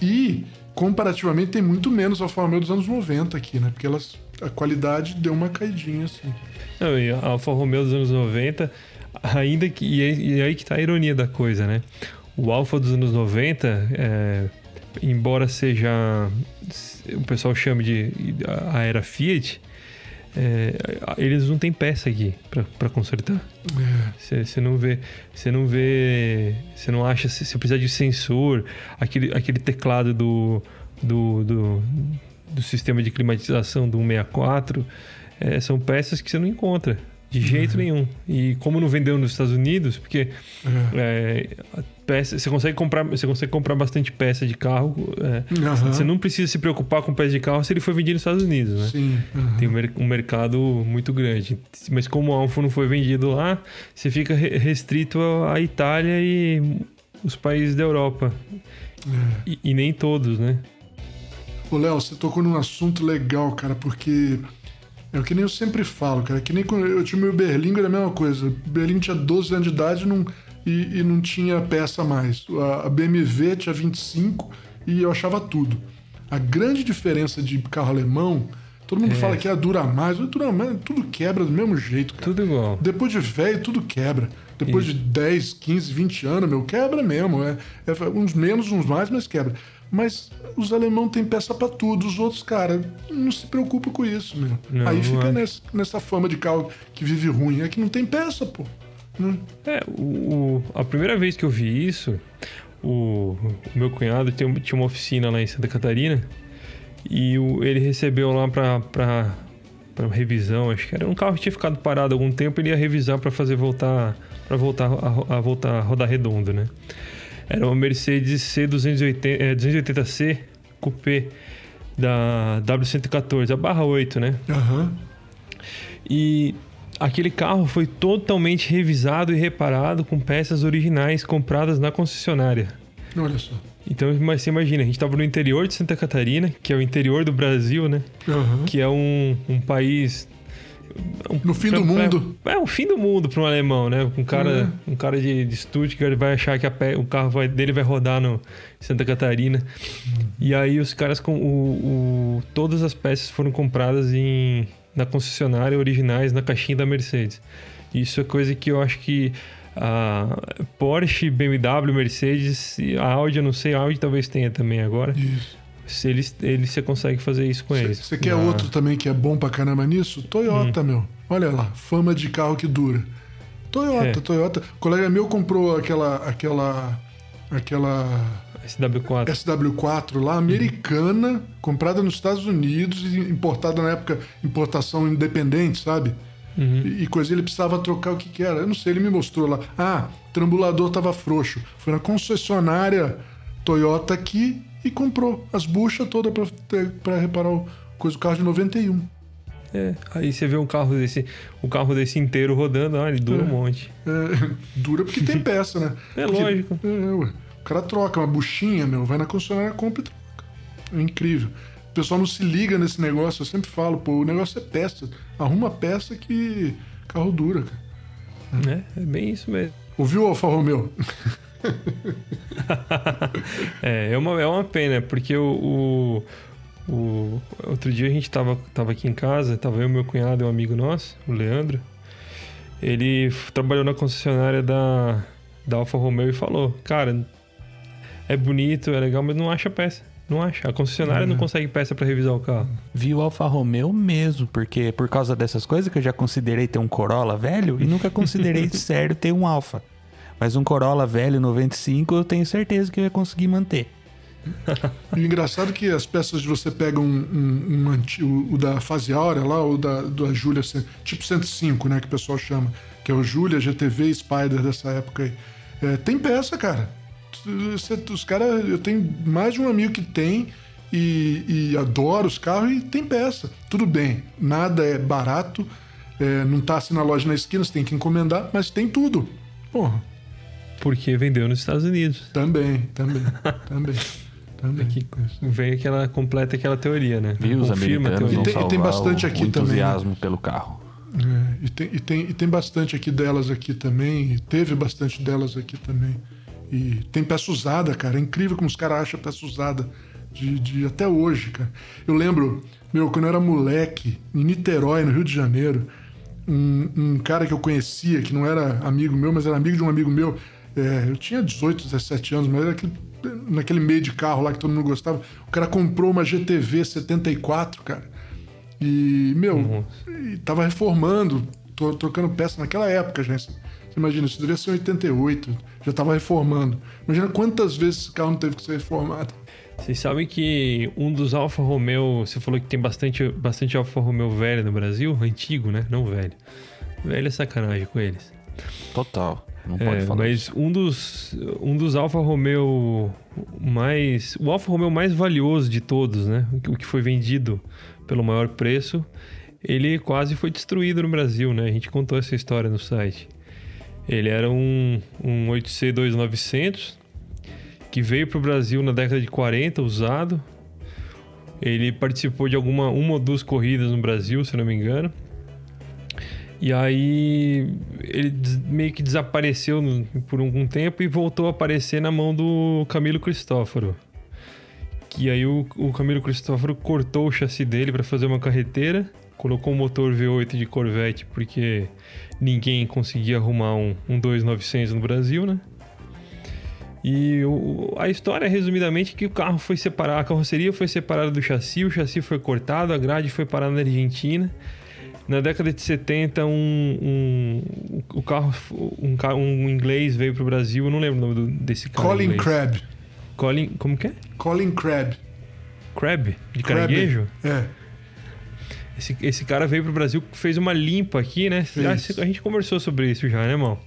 E, comparativamente, tem muito menos Alfa Romeo dos anos 90 aqui, né? Porque elas a qualidade deu uma caidinha, assim. Não, e a Alfa Romeo dos anos 90, ainda que. E aí que tá a ironia da coisa, né? O Alfa dos anos 90, é, embora seja. O pessoal chame de a era Fiat, é, eles não têm peça aqui para consertar. Você é. não vê, você não vê, você não acha, você precisa de sensor, aquele, aquele teclado do, do, do do sistema de climatização do 164 é, são peças que você não encontra de jeito uhum. nenhum. E como não vendeu nos Estados Unidos, porque uhum. é, peça, você consegue comprar, você consegue comprar bastante peça de carro. É, uhum. Você não precisa se preocupar com peça de carro se ele for vendido nos Estados Unidos, né? Sim. Tem um, um, mercado muito grande. Mas como o Alfa não foi vendido lá, você fica restrito à Itália e os países da Europa. É. E, e nem todos, né? Ô, Léo, você tocou num assunto legal, cara, porque é o que nem eu sempre falo, cara. Que nem quando eu tinha o meu Berlingo, era a mesma coisa. O Berlingo tinha 12 anos de idade não, e, e, não tinha peça mais. A, a BMW tinha 25 e eu achava tudo. A grande diferença de carro alemão, todo mundo é. fala que é dura mais, dura mais, tudo quebra do mesmo jeito, cara. Tudo igual. Depois de velho, tudo quebra. Depois Isso. de 10, 15, 20 anos, meu, quebra mesmo. É, é uns menos, uns mais, mas quebra. Mas os alemão têm peça para tudo, os outros, cara, não se preocupam com isso, meu. Não, Aí fica nessa, nessa fama de carro que vive ruim. É que não tem peça, pô. Né? É, o, a primeira vez que eu vi isso, o, o meu cunhado tinha, tinha, uma oficina lá em Santa Catarina e o, ele recebeu lá pra, pra, pra revisão, acho que era um carro que tinha ficado parado algum tempo, ele ia revisar para fazer voltar para voltar a, a voltar a rodar redondo, né? Era uma Mercedes C280, é, 280C Coupé da W114, a barra 8, né? Uhum. E aquele carro foi totalmente revisado e reparado com peças originais compradas na concessionária. Olha só. Então, mas você imagina, a gente estava no interior de Santa Catarina, que é o interior do Brasil, né? Uhum. Que é um, um país no fim do mundo. É, é o fim do mundo para um alemão, né? Um cara, é. um cara de, de Stuttgart vai achar que pé, o carro vai, dele vai rodar no Santa Catarina. E aí os caras com o, o, todas as peças foram compradas em na concessionária originais na caixinha da Mercedes. Isso é coisa que eu acho que a Porsche, BMW, Mercedes, a Audi, eu não sei, a Audi talvez tenha também agora. Isso se eles, eles, você consegue fazer isso com cê, eles. Você quer ah. outro também que é bom pra caramba nisso? Toyota, hum. meu. Olha lá, fama de carro que dura. Toyota, é. Toyota. O colega meu comprou aquela. aquela. aquela. SW4. SW4 lá, americana, uhum. comprada nos Estados Unidos e importada na época, importação independente, sabe? Uhum. E, e, coisa, ele precisava trocar o que, que era. Eu não sei, ele me mostrou lá. Ah, trambulador tava frouxo. Foi na concessionária Toyota aqui e comprou as buchas todas para reparar o, coisa, o carro de 91. É, aí você vê um carro desse, um carro desse inteiro rodando, ah, ele dura é, um monte. É, *laughs* dura porque tem peça, né? É porque, lógico. É, ué, o cara troca uma buchinha, meu, vai na concessionária, compra e troca. É incrível. O pessoal não se liga nesse negócio, eu sempre falo, pô, o negócio é peça. Arruma peça que carro dura, cara. É, é bem isso mesmo. Ouviu, Alfa Romeo? *laughs* é, é uma, é uma pena, porque o, o, o, outro dia a gente tava, tava aqui em casa, tava eu, meu cunhado e um amigo nosso, o Leandro. Ele trabalhou na concessionária da, da Alfa Romeo e falou: Cara, é bonito, é legal, mas não acha peça. Não acha. A concessionária não consegue peça para revisar o carro. Vi o Alfa Romeo mesmo, porque por causa dessas coisas que eu já considerei ter um Corolla velho e nunca considerei *laughs* sério ter um Alfa. Mas um Corolla velho 95 eu tenho certeza que eu ia conseguir manter. E *laughs* engraçado que as peças de você pega um, um, um o da fase áurea lá, o da, da Julia, tipo 105, né, que o pessoal chama, que é o Julia, GTV Spider dessa época aí. É, tem peça, cara. Os caras, eu tenho mais de um amigo que tem e, e os carros e tem peça. Tudo bem, nada é barato, é, não tá assim na loja na esquina, você tem que encomendar, mas tem tudo. Porra. Porque vendeu nos Estados Unidos. Também, também, também. Também. Aqui vem aquela completa aquela teoria, né? Viu os americanos teoria. E tem- e tem bastante o, aqui o também, né? entusiasmo pelo carro. É, e, tem, e, tem, e tem bastante aqui delas aqui também, e teve bastante delas aqui também. E tem peça usada, cara. É incrível como os caras acham peça usada de, de até hoje, cara. Eu lembro, meu, quando eu era moleque, em Niterói, no Rio de Janeiro, um, um cara que eu conhecia, que não era amigo meu, mas era amigo de um amigo meu. É, eu tinha 18, 17 anos, mas era aquele, naquele meio de carro lá que todo mundo gostava. O cara comprou uma GTV 74, cara. E, meu, e tava reformando, trocando peça naquela época já. Você imagina, isso devia ser em 88, já tava reformando. Imagina quantas vezes esse carro não teve que ser reformado. Vocês sabem que um dos Alfa Romeo, você falou que tem bastante, bastante Alfa Romeo velho no Brasil, antigo, né? Não velho. Velho é sacanagem com eles. Total. Não pode É, falar. mas um dos, um dos Alfa Romeo mais. O Alfa Romeo mais valioso de todos, né? O que- foi vendido pelo maior preço, ele quase foi destruído no Brasil, né? A gente contou essa história no site. Ele era um, um 8C2900 que veio para o Brasil na década de 40, usado. Ele participou de alguma uma ou duas corridas no Brasil, se não me engano. E aí ele meio que desapareceu por algum tempo e voltou a aparecer na mão do Camilo Cristóforo. Que aí o, o Camilo Cristóforo cortou o chassi dele para fazer uma carreteira, colocou um motor V8 de Corvette porque ninguém conseguia arrumar um, um 2900 no Brasil, né? E o- a história, resumidamente, é que o carro foi separado, a carroceria foi separada do chassi, o chassi foi cortado, a grade foi parar na Argentina. Na década de 70, um, um, o carro, um, um inglês veio pro Brasil, eu não lembro o nome do- desse cara. Colin inglês. Crab. Colin, como que é? Colin Crab. Crab? De Crab. caranguejo? É. Esse, esse cara veio pro Brasil, fez uma limpa aqui, né? Fez. Ah, A gente conversou sobre isso já, né, irmão?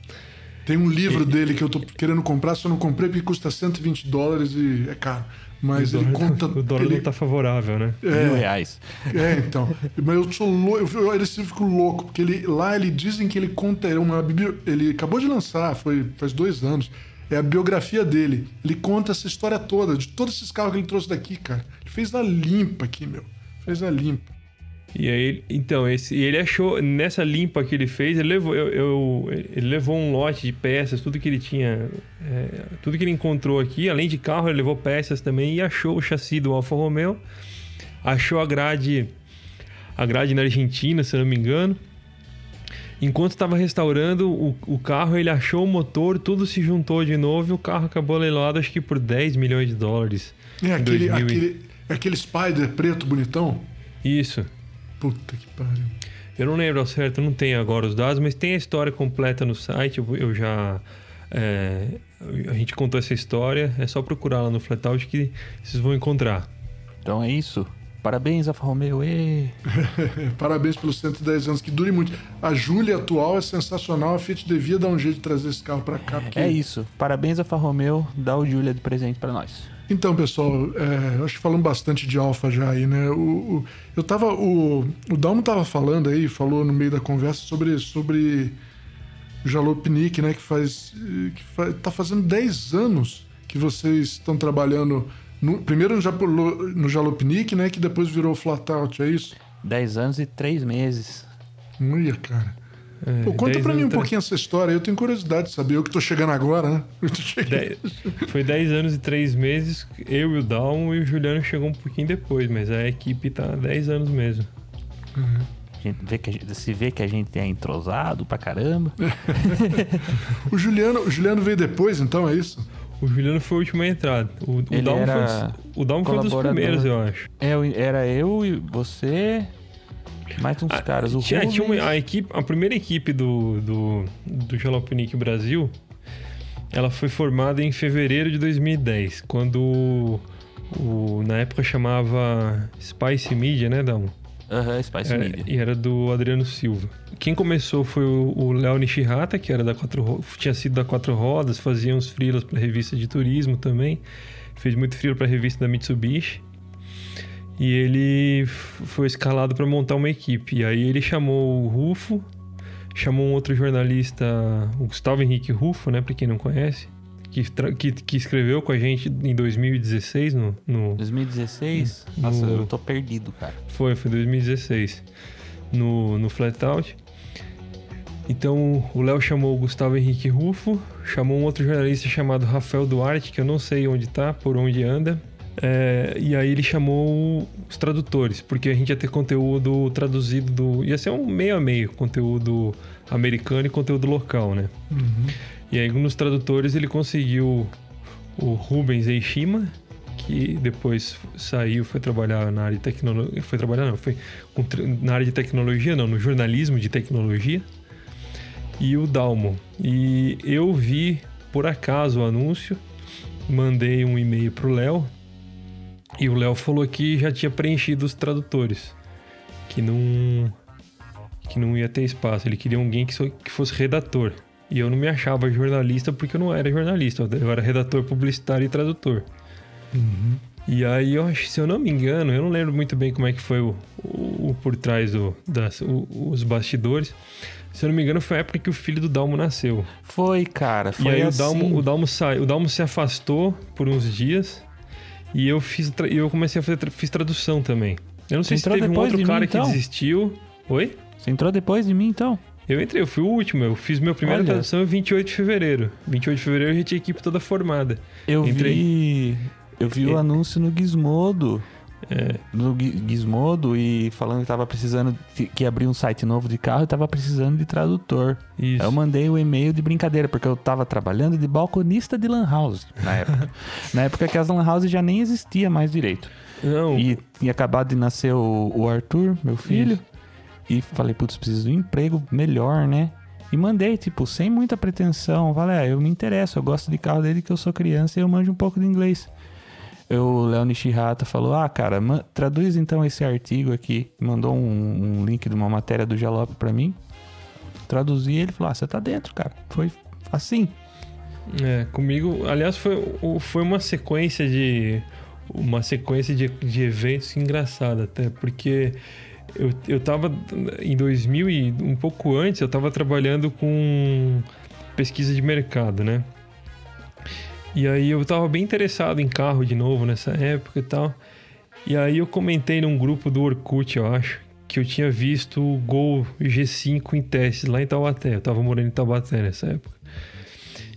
Tem um livro dele que eu tô querendo comprar, só não comprei porque custa 120 dólares e é caro. Mas o ele dólar, conta. o dólar ele, não tá favorável, né? Mil é, reais. É, então. Mas eu sou louco, eu, eu, fico louco, porque ele, lá ele dizem que ele conta é uma ele acabou de lançar, foi faz dois anos. É a biografia dele. Ele conta essa história toda, de todos esses carros que ele trouxe daqui, cara. Ele fez na limpa aqui, meu. Fez na limpa. E aí, então, esse, e ele achou, nessa limpa que ele fez, ele levou, eu, eu- ele levou um lote de peças, tudo que ele tinha, é, tudo que ele encontrou aqui, além de carro, ele levou peças também e achou o chassi do Alfa Romeo, achou a grade, a grade na Argentina, se eu não me engano. Enquanto estava restaurando o, o carro, ele achou o motor, tudo se juntou de novo e o carro acabou leiloado, acho que por 10 milhões de dólares. É aquele, 2000 aquele, é aquele Spider preto bonitão. Isso. Puta que pariu. Eu não lembro ao certo, não tenho agora os dados, mas tem a história completa no site. Eu, já. é, a gente contou essa história, é só procurar lá no Flatout que vocês vão encontrar. Então é isso. Parabéns, Alfa Romeo. *laughs* Parabéns pelos 110 anos, que dure muito. A Júlia atual é sensacional, a Fiat devia dar um jeito de trazer esse carro pra cá. Porque... É isso. Parabéns, Alfa Romeo. Dá o Julia de presente pra nós. Então, pessoal, é, acho que falamos bastante de Alfa já aí, né? O, o- eu tava. O, o Dalmo tava falando aí, falou no meio da conversa sobre, sobre o Jalopnik, né? Que faz. Que tá fazendo 10 anos que vocês estão trabalhando. no- primeiro no, Japolo- no Jalopnik, né? Que depois virou Flatout, é isso? 10 anos e 3 meses. Olha, cara. É, Pô, conta 10 pra mim um pouquinho essa história. Eu tenho curiosidade de saber. Eu que tô chegando agora, né? *laughs* Chegando. dez- Foi 10 anos e 3 meses, eu e o Dalmo e o Juliano chegou um pouquinho depois, mas a equipe tá há 10 anos mesmo. A gente vê que a gente- se vê que a gente é entrosado pra caramba. *laughs* O Juliano, o Juliano veio depois, então, é isso? O Juliano foi o último a entrar. O, o Dalmo, era foi, o Dalmo foi um dos primeiros, eu acho. É, era eu e você, mais uns caras. O Ah, Tinha, tinha uma- Rubens. a, equipe, a primeira equipe do, do, do Jalopnik Brasil, ela foi formada em fevereiro de 2010, quando o, na época chamava Spice Media, né, Dalmo? Aham, uhum, Spice era, Media. E era do Adriano Silva. Quem começou foi o Léo Nishihata, que era da quatro, tinha sido da Quatro Rodas, fazia uns freelas para revista de turismo também. Fez muito freela para revista da Mitsubishi. E ele foi escalado para montar uma equipe. E aí ele chamou o Rufo, chamou um outro jornalista, o Gustavo Henrique Rufo, né, para quem não conhece, que, que, que, escreveu com a gente em 2016 no... no 2016? No, Nossa, eu tô perdido, cara. Foi, foi 2016. No, no Flatout. Então o Léo chamou o Gustavo Henrique Rufo, chamou um outro jornalista chamado Rafael Duarte, que eu não sei onde tá, por onde anda. É, e aí ele chamou os tradutores, porque a gente ia ter conteúdo traduzido do. ia ser um meio a meio, conteúdo americano e conteúdo local, né? Uhum. E aí nos tradutores ele conseguiu o Rubens Eishima, que depois saiu, foi trabalhar na área de tecnologia. Foi trabalhar, não, foi na área de tecnologia, não, no jornalismo de tecnologia. E o Dalmo. E eu vi, por acaso, o anúncio, mandei um e-mail pro Léo. E o Léo falou que já tinha preenchido os tradutores. Que não. Que não ia ter espaço. Ele queria alguém que, que fosse redator. E eu não me achava jornalista porque eu não era jornalista. Eu era redator publicitário e tradutor. Uhum. E aí, eu se eu não me engano, eu não lembro muito bem como é que foi o, o, o por trás do, das, o, os bastidores. Se eu não me engano, foi a época que o filho do Dalmo nasceu. Foi, cara. Foi e aí assim. o Dalmo, o Dalmo sai, o Dalmo se afastou por uns dias e eu fiz, eu comecei a fazer, fiz tradução também. Eu não sei Você se teve um outro de cara mim, que então? desistiu. Oi? Você entrou depois de mim, então? Eu entrei, eu fui o último. Eu fiz minha primeira Olha. tradução em 28 de fevereiro. 28 de fevereiro eu já tinha a equipe toda formada. Eu Entrei. vi. Eu vi o É. anúncio no Gizmodo. É, No Gi- Gizmodo e falando que tava precisando. de- que abrir um site novo de carro e tava precisando de tradutor. isso. Aí eu mandei o e-mail de brincadeira, porque eu tava trabalhando de balconista de Lan House na época. *laughs* na época que as Lan House já nem existia mais direito. Não, E tinha acabado de nascer o, o Arthur, meu filho. Isso. E falei, putz, preciso de um emprego melhor, né? E mandei, tipo, sem muita pretensão. Falei, ah, eu me interesso, eu gosto de carro desde que eu sou criança e eu manjo um pouco de inglês. Eu, o Léo Nishihata falou, ah, cara, traduz então esse artigo aqui. Mandou um, um link de uma matéria do Jalop pra mim. Traduzi ele falou, ah, você tá dentro, cara. Foi assim. É, comigo, aliás, foi, foi uma sequência de uma sequência de, de eventos engraçada até, porque eu, eu tava em 2000 e um pouco antes, eu tava trabalhando com pesquisa de mercado, né? E aí eu tava bem interessado em carro de novo nessa época e tal. E aí eu comentei num grupo do Orkut, eu acho, que eu tinha visto o Gol G5 em testes lá em Taubaté. Eu tava morando em Taubaté nessa época.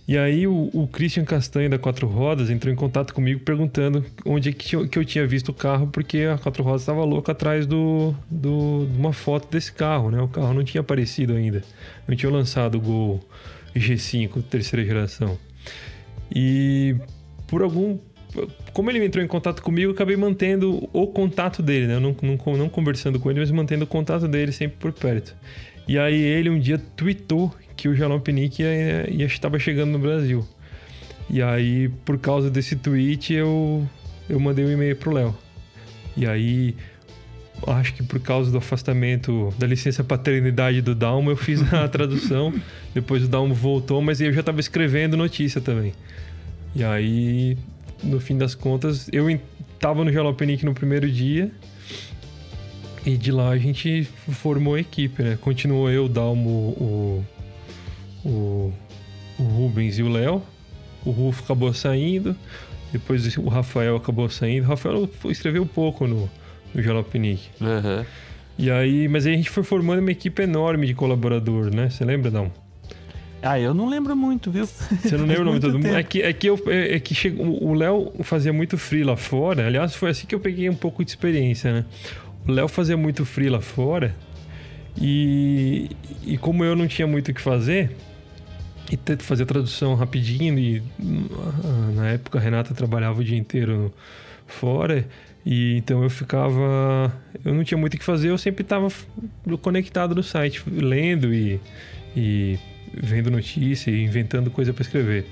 E aí o, o Christian Castanho da Quatro Rodas entrou em contato comigo perguntando onde é que, tinha- que eu tinha visto o carro, porque a Quatro Rodas estava louca atrás do, do- de uma foto desse carro, né? O carro não tinha aparecido ainda. Não tinha lançado o Gol G5, terceira geração. E por algum. Como ele entrou em contato comigo, eu acabei mantendo o contato dele, né? Eu não, não, não conversando com ele, mas mantendo o contato dele sempre por perto. E aí ele um dia tweetou que o ia, estava chegando no Brasil. E aí, por causa desse tweet, eu, eu mandei um e-mail pro Léo. E aí, acho que por causa do afastamento da licença paternidade do Dalmo, eu fiz a *laughs* tradução. Depois o Dalmo voltou, mas eu já estava escrevendo notícia também. E aí, no fim das contas, eu en- tava no Jalopenic no primeiro dia. E de lá a gente formou a equipe, né? Continuou eu, o Dalmo, o, o, o Rubens e o Léo. O Rufo acabou saindo. Depois o Rafael acabou saindo. O Rafael escreveu pouco no, no Jalopenic. Aham. E aí, mas aí a gente foi formando uma equipe enorme de colaborador, né? Você lembra, não? Ah, eu não lembro muito, viu? Você não *laughs* lembra o nome de todo mundo? É que, é que, eu, é, é que chegou, o Léo fazia muito free lá fora. Aliás, foi assim que eu peguei um pouco de experiência, né? O Léo fazia muito free lá fora. E, e como eu não tinha muito o que fazer, e que fazer tradução rapidinho, e ah, na época a Renata trabalhava o dia inteiro fora, e então eu ficava. Eu não tinha muito o que fazer, eu sempre estava conectado no site, lendo e, e vendo notícia e inventando coisa para escrever.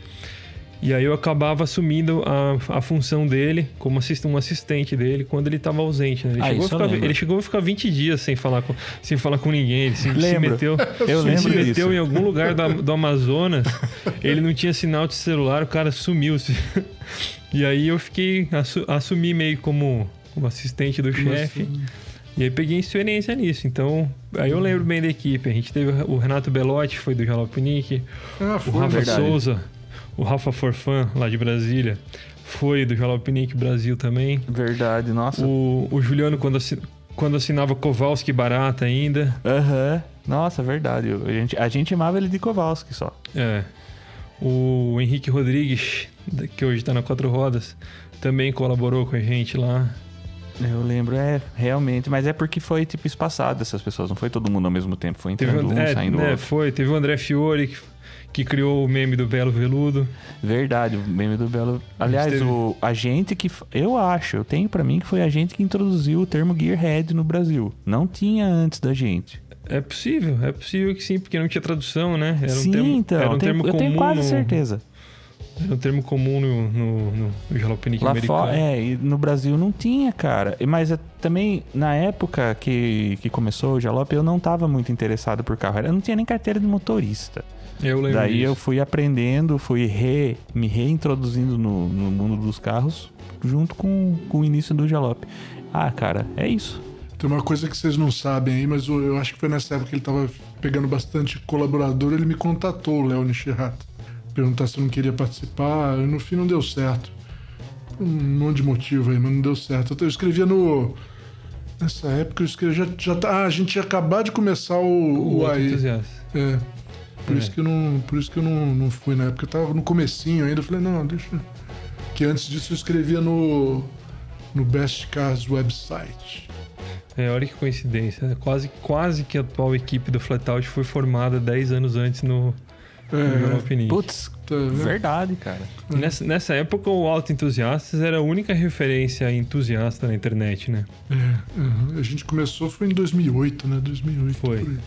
E aí eu acabava assumindo a, a função dele como assist, um assistente dele quando ele estava ausente. Né? Ele, Ah, chegou ficar, ele chegou a ficar 20 dias sem falar com, sem falar com ninguém. Ele se, se meteu, Eu se lembro *laughs* meteu disso. em algum lugar do, *laughs* do Amazonas. ele não tinha sinal de celular, o cara sumiu-se. E aí eu fiquei, assu, assumi meio como, como assistente do chefe. E aí peguei experiência nisso. Então, aí eu lembro bem da equipe. A gente teve o Renato Belotti, foi do Jalopnik. Ah, O foi. Rafa verdade. Souza, o Rafa Forfan, lá de Brasília, foi do Jalopnik Brasil também. Verdade, nossa. O, o Juliano, quando, assi- quando assinava Kowalski Barata ainda. Aham. Nossa, verdade. A gente, a gente amava ele de Kowalski só. É. O Henrique Rodrigues, que hoje tá na Quatro Rodas, também colaborou com a gente lá. Eu lembro, é, realmente. Mas é porque foi, tipo, espaçado essas pessoas. Não foi todo mundo ao mesmo tempo. Foi Teve, entrando um, é, saindo né, outro. foi. Teve o André Fiore, que, que criou o meme do Belo Veludo. Verdade, o meme do Belo. Aliás, teve- o, a gente que. Eu acho, eu tenho pra mim que foi a gente que introduziu o termo Gearhead no Brasil. Não tinha antes da gente. É possível, é possível que sim, porque não tinha tradução, né? Era um Sim, termo, então. era um tenho- termo eu comum tenho quase no- certeza. Era um termo comum no, no, no, Lá americano. fora, é, e no Brasil não tinha, cara. E- Mas é, também, na época que, que começou o Jalop, eu não tava muito interessado por carro. Eu não tinha nem carteira de motorista. Eu lembro Daí disso. eu fui aprendendo, fui re- me reintroduzindo no, no mundo dos carros junto com, com o início do Jalop. Ah, cara, é isso. Tem uma coisa que vocês não sabem aí, mas eu eu acho que foi nessa época que ele tava pegando bastante colaborador, ele me contatou, o Léo Nishihata. Perguntar se eu não queria participar, e no fim não deu certo. Um monte de motivo aí, mas não deu certo. Eu escrevia no. Nessa época eu escrevia. Já, já ah, a gente ia acabar de começar o, o o, AI. É. Por É. isso que eu não, por isso que eu não, não fui na época. Eu tava no comecinho ainda. Eu falei, não, deixa. Que antes disso eu escrevia no. No Best Cars website. É, olha que coincidência. né? Quase, quase que a atual equipe do Flatout foi formada 10 anos antes no É. Putz, tá verdade, cara. E Nessa, nessa época, o Auto Entusiastas era a única referência entusiasta na internet, né? É, uhum. A gente começou foi em 2008, né? 2008. Foi.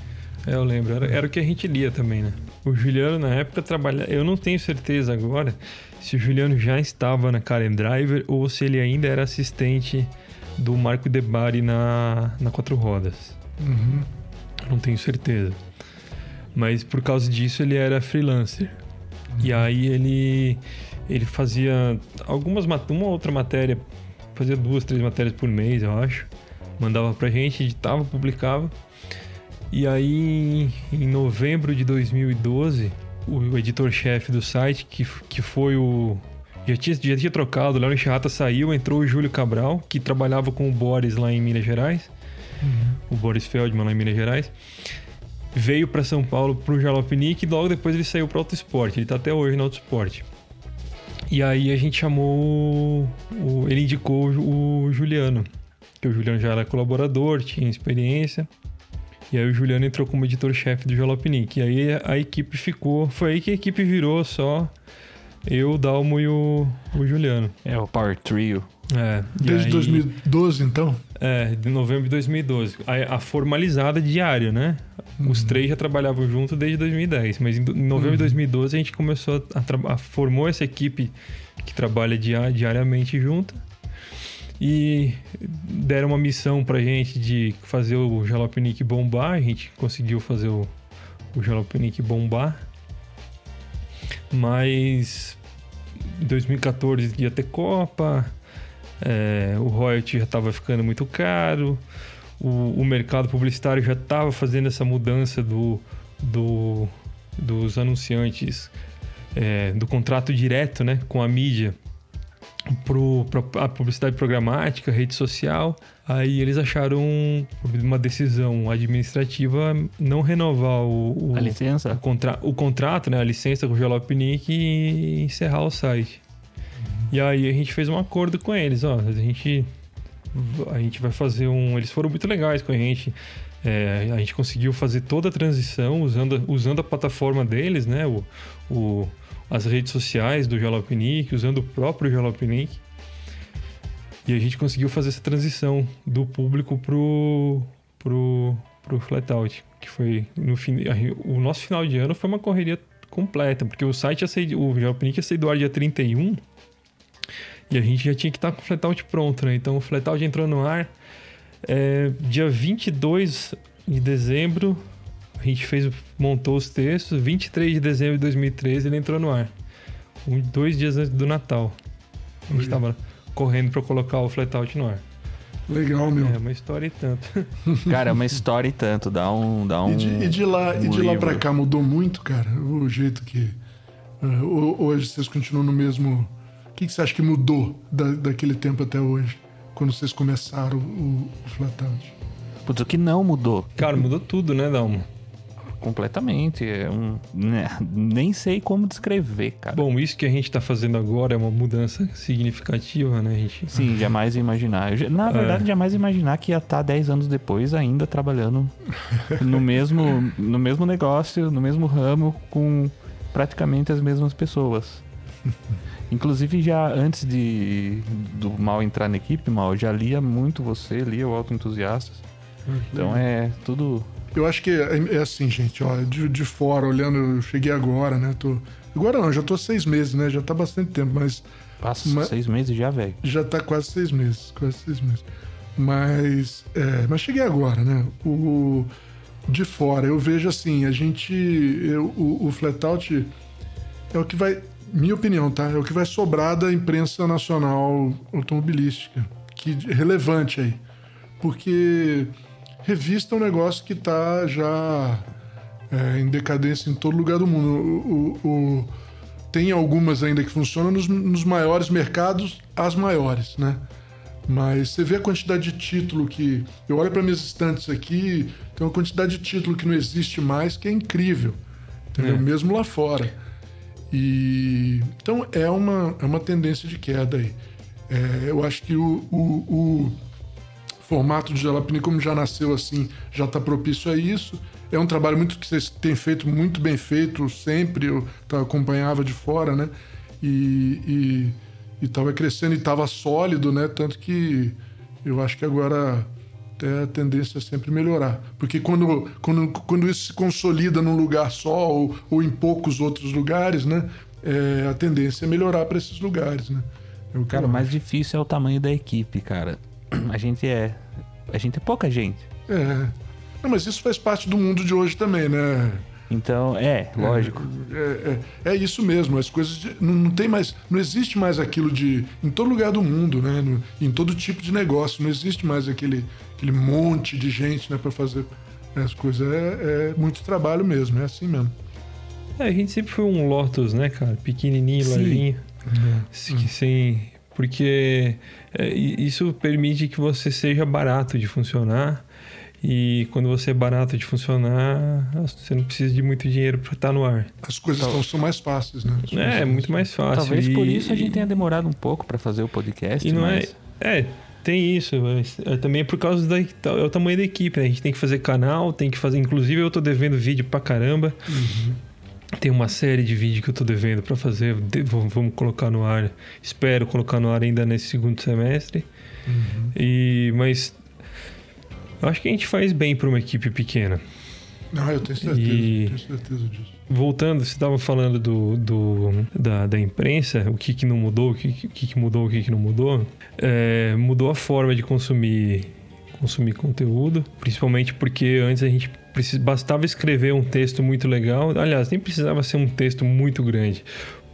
É, eu lembro. Era, era o que a gente lia também, né? O Juliano, na época, trabalhava... Eu não tenho certeza agora se o Juliano já estava na Karen Driver ou se ele ainda era assistente do Marco Debari na, na Quatro Rodas. Uhum. Não tenho certeza. Mas por causa disso ele era freelancer. E aí ele ele fazia algumas uma outra matéria, fazia duas, três matérias por mês, eu acho. Mandava pra gente, editava, publicava. E aí em novembro de 2012, o editor-chefe do site, que, que foi o já tinha, já tinha trocado, o Léo Nishihata saiu, entrou o Júlio Cabral, que trabalhava com o Boris lá em Minas Gerais. O Boris Feldman lá em Minas Gerais veio para São Paulo pro Jalopnik e logo depois ele saiu para Auto Esporte. Ele tá até hoje no Auto Esporte. E aí a gente chamou. o- ele indicou o, o Juliano. Que o Juliano já era colaborador, tinha experiência. E aí o Juliano entrou como editor-chefe do Jalopnik. E aí a equipe ficou. Foi aí que a equipe virou só eu, o Dalmo e o, o Juliano. É o Power Trio. É, Desde aí- 2012, então? É, de novembro de 2012. A, a formalizada diária, né? Os três já trabalhavam junto desde 2010, mas em, em novembro de 2012 a gente começou a, a formou essa equipe que trabalha dia- diariamente junta e deram uma missão pra gente de fazer o Jalopnik bombar. A gente conseguiu fazer o, o Jalopnik bombar, mas em 2014 ia ter Copa, é, o royalty já estava ficando muito caro, o, o mercado publicitário já estava fazendo essa mudança do, do- dos anunciantes é, do contrato direto né, com a mídia para a publicidade programática, rede social. Aí eles acharam, uma decisão administrativa, não renovar o, o- A licença? o, contra o contrato, né, a licença com o Jalopnik e encerrar o site. E aí a gente fez um acordo com eles, ó, a gente a gente vai fazer um, eles foram muito legais com a gente. É, a gente conseguiu fazer toda a transição usando, usando a plataforma deles, né, o, o- as redes sociais do Jalopnik, usando o próprio Jalopnik. E a gente conseguiu fazer essa transição do público pro pro pro Flatout, que foi no fim, o nosso final de ano foi uma correria completa, porque o site sair, o Jalopnik ar dia 31 e a gente já tinha que estar com o Flatout pronto, né? Então o Flatout entrou no ar é, dia 22 de dezembro, a gente fez, montou os textos, 23 de dezembro de 2013 ele entrou no ar. Um, dois dias antes do Natal. A gente estava correndo para colocar o Flatout no ar. Legal, meu. É uma história e tanto. *laughs* Cara, é uma história e tanto. Dá um. Dá um E de, e de lá, um e de lá livro. pra cá mudou muito, cara? O jeito que. ho- hoje vocês continuam no mesmo. O que, que você acha que mudou da, daquele tempo até hoje? Quando vocês começaram o, o Flatout? Putz, o que não mudou? Cara, mudou tudo, né, Dalmo? Completamente. É um... né, Nem sei como descrever, cara. Bom, isso que a gente tá fazendo agora é uma mudança significativa, né, gente? Sim, jamais imaginar. Eu na verdade, jamais ia imaginar que ia estar 10 anos depois ainda trabalhando *laughs* no mesmo, no mesmo negócio, no mesmo ramo, com praticamente as mesmas pessoas. *laughs* Inclusive, já antes de do Mal entrar na equipe, Mal, eu já lia muito você, lia o Auto Entusiastas. Então é tudo. Eu acho que é, é assim, gente, ó, de, de fora, olhando, eu cheguei agora, né? Tô, agora não, já tô seis meses, né? Já tá bastante tempo, mas Passa Mas- seis meses já, velho. já tá quase seis meses, quase seis meses. Mas, é, mas cheguei agora, né? O, de fora, eu vejo assim, a gente, eu, o, o Flatout é o que vai, minha opinião, tá? É o que vai sobrar da imprensa nacional automobilística, que relevante aí, porque revista é um negócio que tá já é, em decadência em todo lugar do mundo. O, o- o- tem algumas ainda que funcionam nos, nos maiores mercados, as maiores, né? Mas você vê a quantidade de título que. Eu olho para minhas estantes aqui, tem uma quantidade de título que não existe mais, que é incrível. Entendeu? É. Mesmo lá fora. E. Então é uma, é uma tendência de queda aí. É, eu acho que o, o, o formato de Jalapeni, como já nasceu assim, já está propício a isso. É um trabalho muito que vocês têm feito, muito bem feito, sempre. Eu acompanhava de fora, né? E estava crescendo e estava sólido, né? Tanto que eu acho que agora até a tendência é sempre melhorar. Porque quando, quando, quando isso se consolida num lugar só ou, ou em poucos outros lugares, né? É, a tendência é melhorar para esses lugares, né? É o Cara, o mais difícil é o tamanho da equipe, cara. *clears throat* A gente é. A gente é pouca gente. É. Não, mas isso faz parte do mundo de hoje também, né? Então, é, lógico. É, é, é isso mesmo, as coisas de- não, não tem mais, não existe mais aquilo de em todo lugar do mundo, né? No- em todo tipo de negócio, não existe mais aquele, aquele monte de gente, né, para fazer as coisas. É, é muito trabalho mesmo, é assim mesmo. É, a gente sempre foi um Lotus, né, cara? Pequenininho, levinho. Sim, sim. Porque é, isso permite que você seja barato de funcionar. E quando você é barato de funcionar, você não precisa de muito dinheiro para estar no ar. As coisas então, são mais fáceis, né? As É, é muito mais fácil. Talvez por E- isso a gente tenha demorado um pouco pra fazer o podcast, E não mas... é. É, tem isso, mas é, também é por causa da, é o tamanho da equipe, né? A gente tem que fazer canal, tem que fazer. Inclusive, eu tô devendo vídeo pra caramba. Tem uma série de vídeos que eu tô devendo pra fazer. de- v- vamos colocar no ar. Espero colocar no ar ainda nesse segundo semestre. E, mas. Acho que a gente faz bem pra uma equipe pequena. Não, eu tenho certeza, E- tenho certeza disso. Voltando, você estava falando do, do- da, da imprensa, o que, que não mudou, o que, que, que mudou, o que, que não mudou. É, mudou a forma de consumir, consumir conteúdo, principalmente porque antes a gente precis, bastava escrever um texto muito legal. Aliás, nem precisava ser um texto muito grande,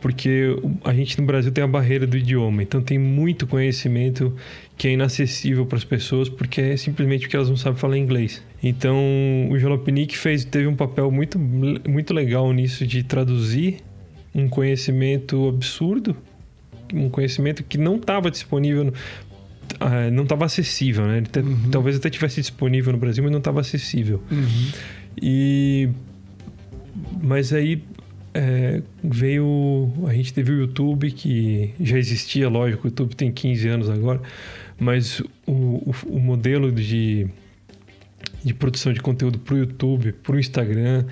porque a gente no Brasil tem a barreira do idioma, então tem muito conhecimento que é inacessível para as pessoas porque é simplesmente porque elas não sabem falar inglês. Então, o Jalopnik fez teve um papel muito muito legal nisso de traduzir um conhecimento absurdo, um conhecimento que não estava disponível no, ah, não estava acessível, né? Te- Talvez até tivesse disponível no Brasil, mas não estava acessível. E mas aí é, veio. A gente teve o YouTube, que já existia, lógico, o YouTube tem 15 anos agora, mas o, o, o modelo de, de produção de conteúdo para o YouTube, para o Instagram,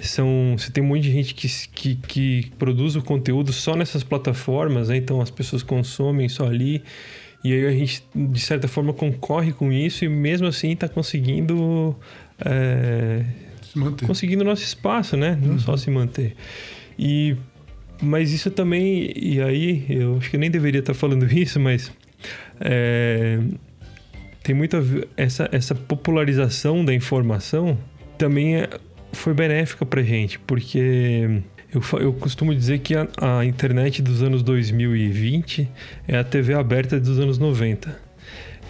são. Você tem um monte de gente que, que, que produz o conteúdo só nessas plataformas, né? então as pessoas consomem só ali. E aí a gente, de certa forma, concorre com isso e mesmo assim está conseguindo. é, Se manter. conseguindo nosso espaço, né? Não só se manter. E mas isso também e aí eu acho que nem deveria estar falando *laughs* isso, mas é, tem muita essa essa popularização da informação também é, foi benéfica para gente, porque eu, eu costumo dizer que a, a, internet dos anos 2020 é a TV aberta dos anos 90.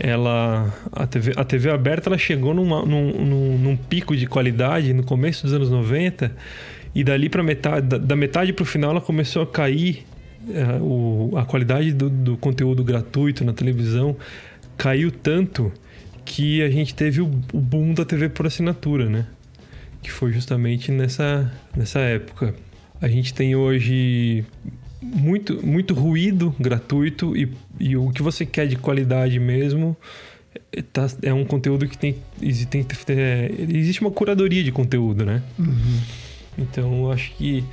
Ela, a, TV, a TV aberta ela chegou numa, num, num, num pico de qualidade no começo dos anos 90 e dali para metade, da, da metade para o final ela começou a cair é, o, a qualidade do, do conteúdo gratuito na televisão caiu tanto que a gente teve o, o boom da TV por assinatura, né? Que foi justamente nessa, nessa época. A gente tem hoje muito, muito ruído gratuito e, e o que você quer de qualidade mesmo é, tá, é um conteúdo que tem, tem é, existe uma curadoria de conteúdo, né? Uhum. Então eu acho que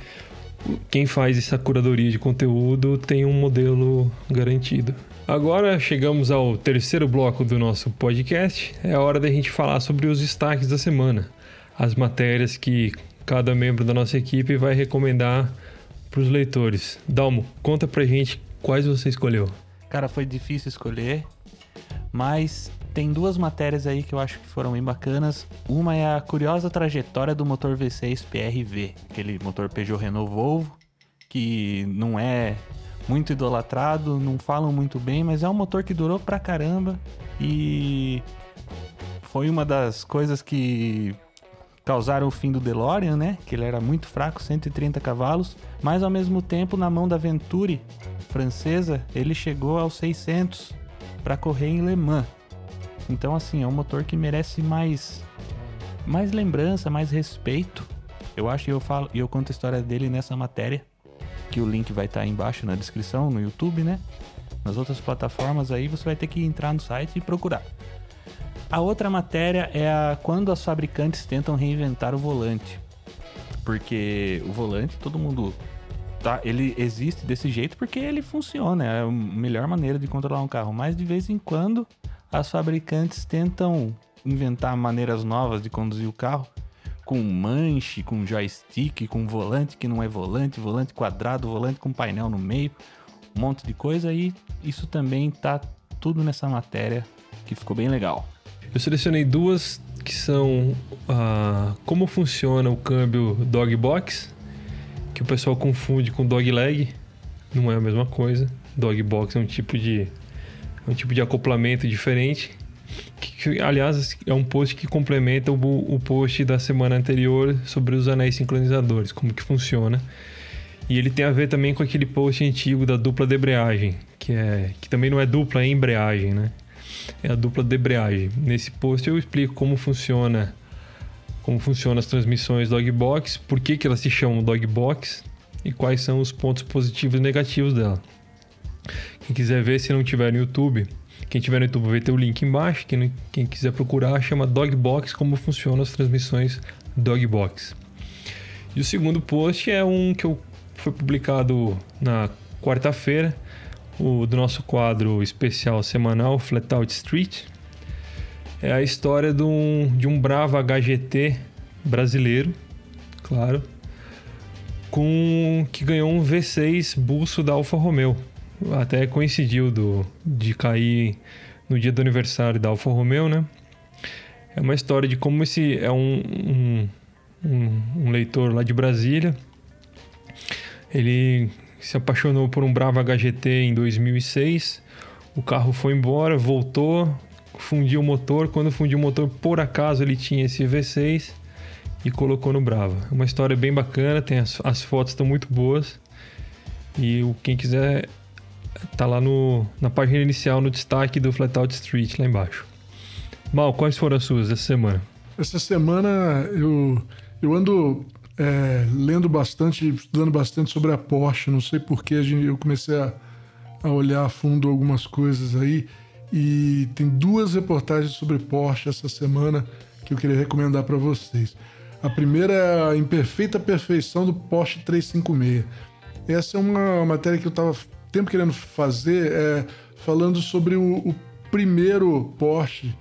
quem faz essa curadoria de conteúdo tem um modelo garantido. Agora chegamos ao terceiro bloco do nosso podcast. É hora da gente falar sobre os destaques da semana, as matérias que cada membro da nossa equipe vai recomendar os leitores. Dalmo, conta pra gente quais você escolheu. Cara, foi difícil escolher, mas tem duas matérias aí que eu acho que foram bem bacanas. Uma é a curiosa trajetória do motor V6 PRV, aquele motor Peugeot Renault Volvo, que não é muito idolatrado, não falam muito bem, mas é um motor que durou pra caramba e foi uma das coisas que causaram o fim do DeLorean, né? Que ele era muito fraco, 130 cavalos, mas ao mesmo tempo na mão da Venturi francesa, ele chegou aos 600 para correr em Le Mans. Então assim, é um motor que merece mais mais lembrança, mais respeito. Eu acho que eu falo e eu conto a história dele nessa matéria, que o link vai estar tá embaixo na descrição no YouTube, né? Nas outras plataformas aí você vai ter que entrar no site e procurar. A outra matéria é a quando as fabricantes tentam reinventar o volante. Porque o volante, todo mundo tá, ele existe desse jeito porque ele funciona, é a melhor maneira de controlar um carro, mas de vez em quando as fabricantes tentam inventar maneiras novas de conduzir o carro com manche, com joystick, com volante que não é volante, volante quadrado, volante com painel no meio, um monte de coisa e isso também tá tudo nessa matéria que ficou bem legal. Eu selecionei duas que são uh, como funciona o câmbio dog box, que o pessoal confunde com dog leg, não é a mesma coisa. Dog box é um tipo de é um tipo de acoplamento diferente. Que, que, aliás, é um post que complementa o, o post da semana anterior sobre os anéis sincronizadores, como que funciona. E ele tem a ver também com aquele post antigo da dupla de embreagem, que, é, que também não é dupla, é embreagem, né? É a dupla de embreagem. Nesse post eu explico como funciona como funcionam as transmissões Dogbox, por que, que elas se chamam Dogbox e quais são os pontos positivos e negativos dela. Quem quiser ver, se não tiver no YouTube, quem tiver no YouTube vai ter o link embaixo. Quem, quem quiser procurar, chama Dogbox, como funcionam as transmissões Dogbox. E o segundo post é um que eu, foi publicado na quarta-feira, o do nosso quadro especial semanal Flatout Street. É a história de um, de um bravo HGT brasileiro, claro, com que ganhou um V6 buço da Alfa Romeo. Até coincidiu do, de cair no dia do aniversário da Alfa Romeo, né? É uma história de como esse é um, um, um, um leitor lá de Brasília. Ele se apaixonou por um Brava HGT em 2006. O carro foi embora, voltou, fundiu o motor. Quando fundiu o motor, por acaso ele tinha esse V6 e colocou no Brava. É uma história bem bacana, tem as, as fotos estão muito boas. E o, quem quiser tá lá no, na página inicial, no destaque do Flatout Street, lá embaixo. Mal, quais foram as suas essa semana? Essa semana eu, eu ando é, lendo bastante, estudando bastante sobre a Porsche. Não sei porque eu comecei a, a olhar a fundo algumas coisas aí. E tem duas reportagens sobre Porsche essa semana que eu queria recomendar para vocês. A primeira é a imperfeita perfeição do Porsche 356. Essa é uma matéria que eu estava tempo querendo fazer, é, falando sobre o, o primeiro Porsche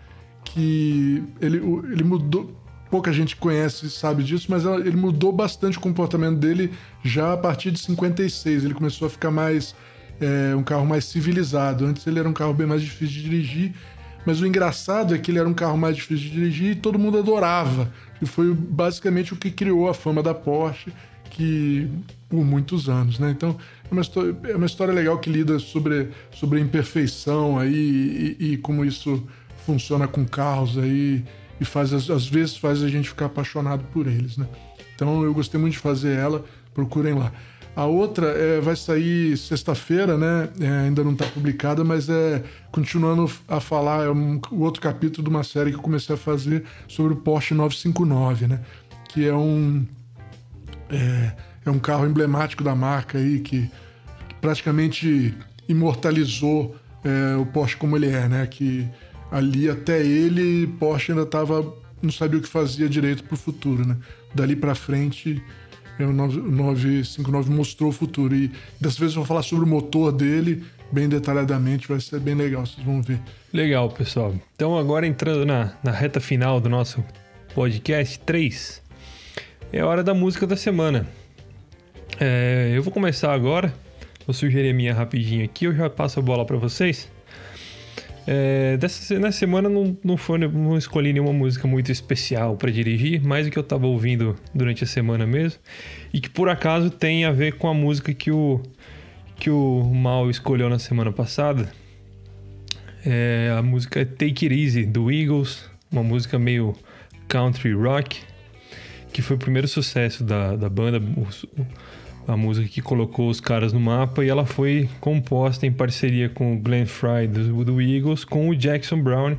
que ele, ele mudou pouca gente conhece e sabe disso, mas ele mudou bastante o comportamento dele já a partir de 56. Ele começou a ficar mais é, um carro mais civilizado. Antes ele era um carro bem mais difícil de dirigir, mas o engraçado é que ele era um carro mais difícil de dirigir e todo mundo adorava. E foi basicamente o que criou a fama da Porsche, que por muitos anos, né? Então é uma história, é uma história legal que lida sobre, sobre a imperfeição aí e, e como isso funciona com carros aí e faz às vezes faz a gente ficar apaixonado por eles, né? Então eu gostei muito de fazer ela, procurem lá. A outra é, vai sair sexta-feira, né? É, ainda não está publicada, mas é continuando a falar, é um, o outro capítulo de uma série que eu comecei a fazer sobre o Porsche 959, né? Que é um é, é um carro emblemático da marca aí que, que praticamente imortalizou é, o Porsche como ele é, né? Que ali até ele, Porsche ainda tava não sabia o que fazia direito para o futuro, né? Dali para frente o 959 mostrou o futuro. E dessa vez eu vou falar sobre o motor dele bem detalhadamente, vai ser bem legal, vocês vão ver. Legal, pessoal. Então, agora entrando na, na reta final do nosso podcast 3, é hora da música da semana. É, eu vou começar agora, vou sugerir a minha rapidinho aqui, eu já passo a bola para vocês. É, dessa, nessa semana não, não, foi, não escolhi nenhuma música muito especial para dirigir, mais o que eu tava ouvindo durante a semana mesmo. E que por acaso tem a ver com a música que o, que o Mal escolheu na semana passada. É, a música Take It Easy do Eagles, uma música meio country rock, que foi o primeiro sucesso da, da banda. O, a música que colocou os caras no mapa e ela foi composta em parceria com o Glenn Fry do, do Eagles com o Jackson Brown,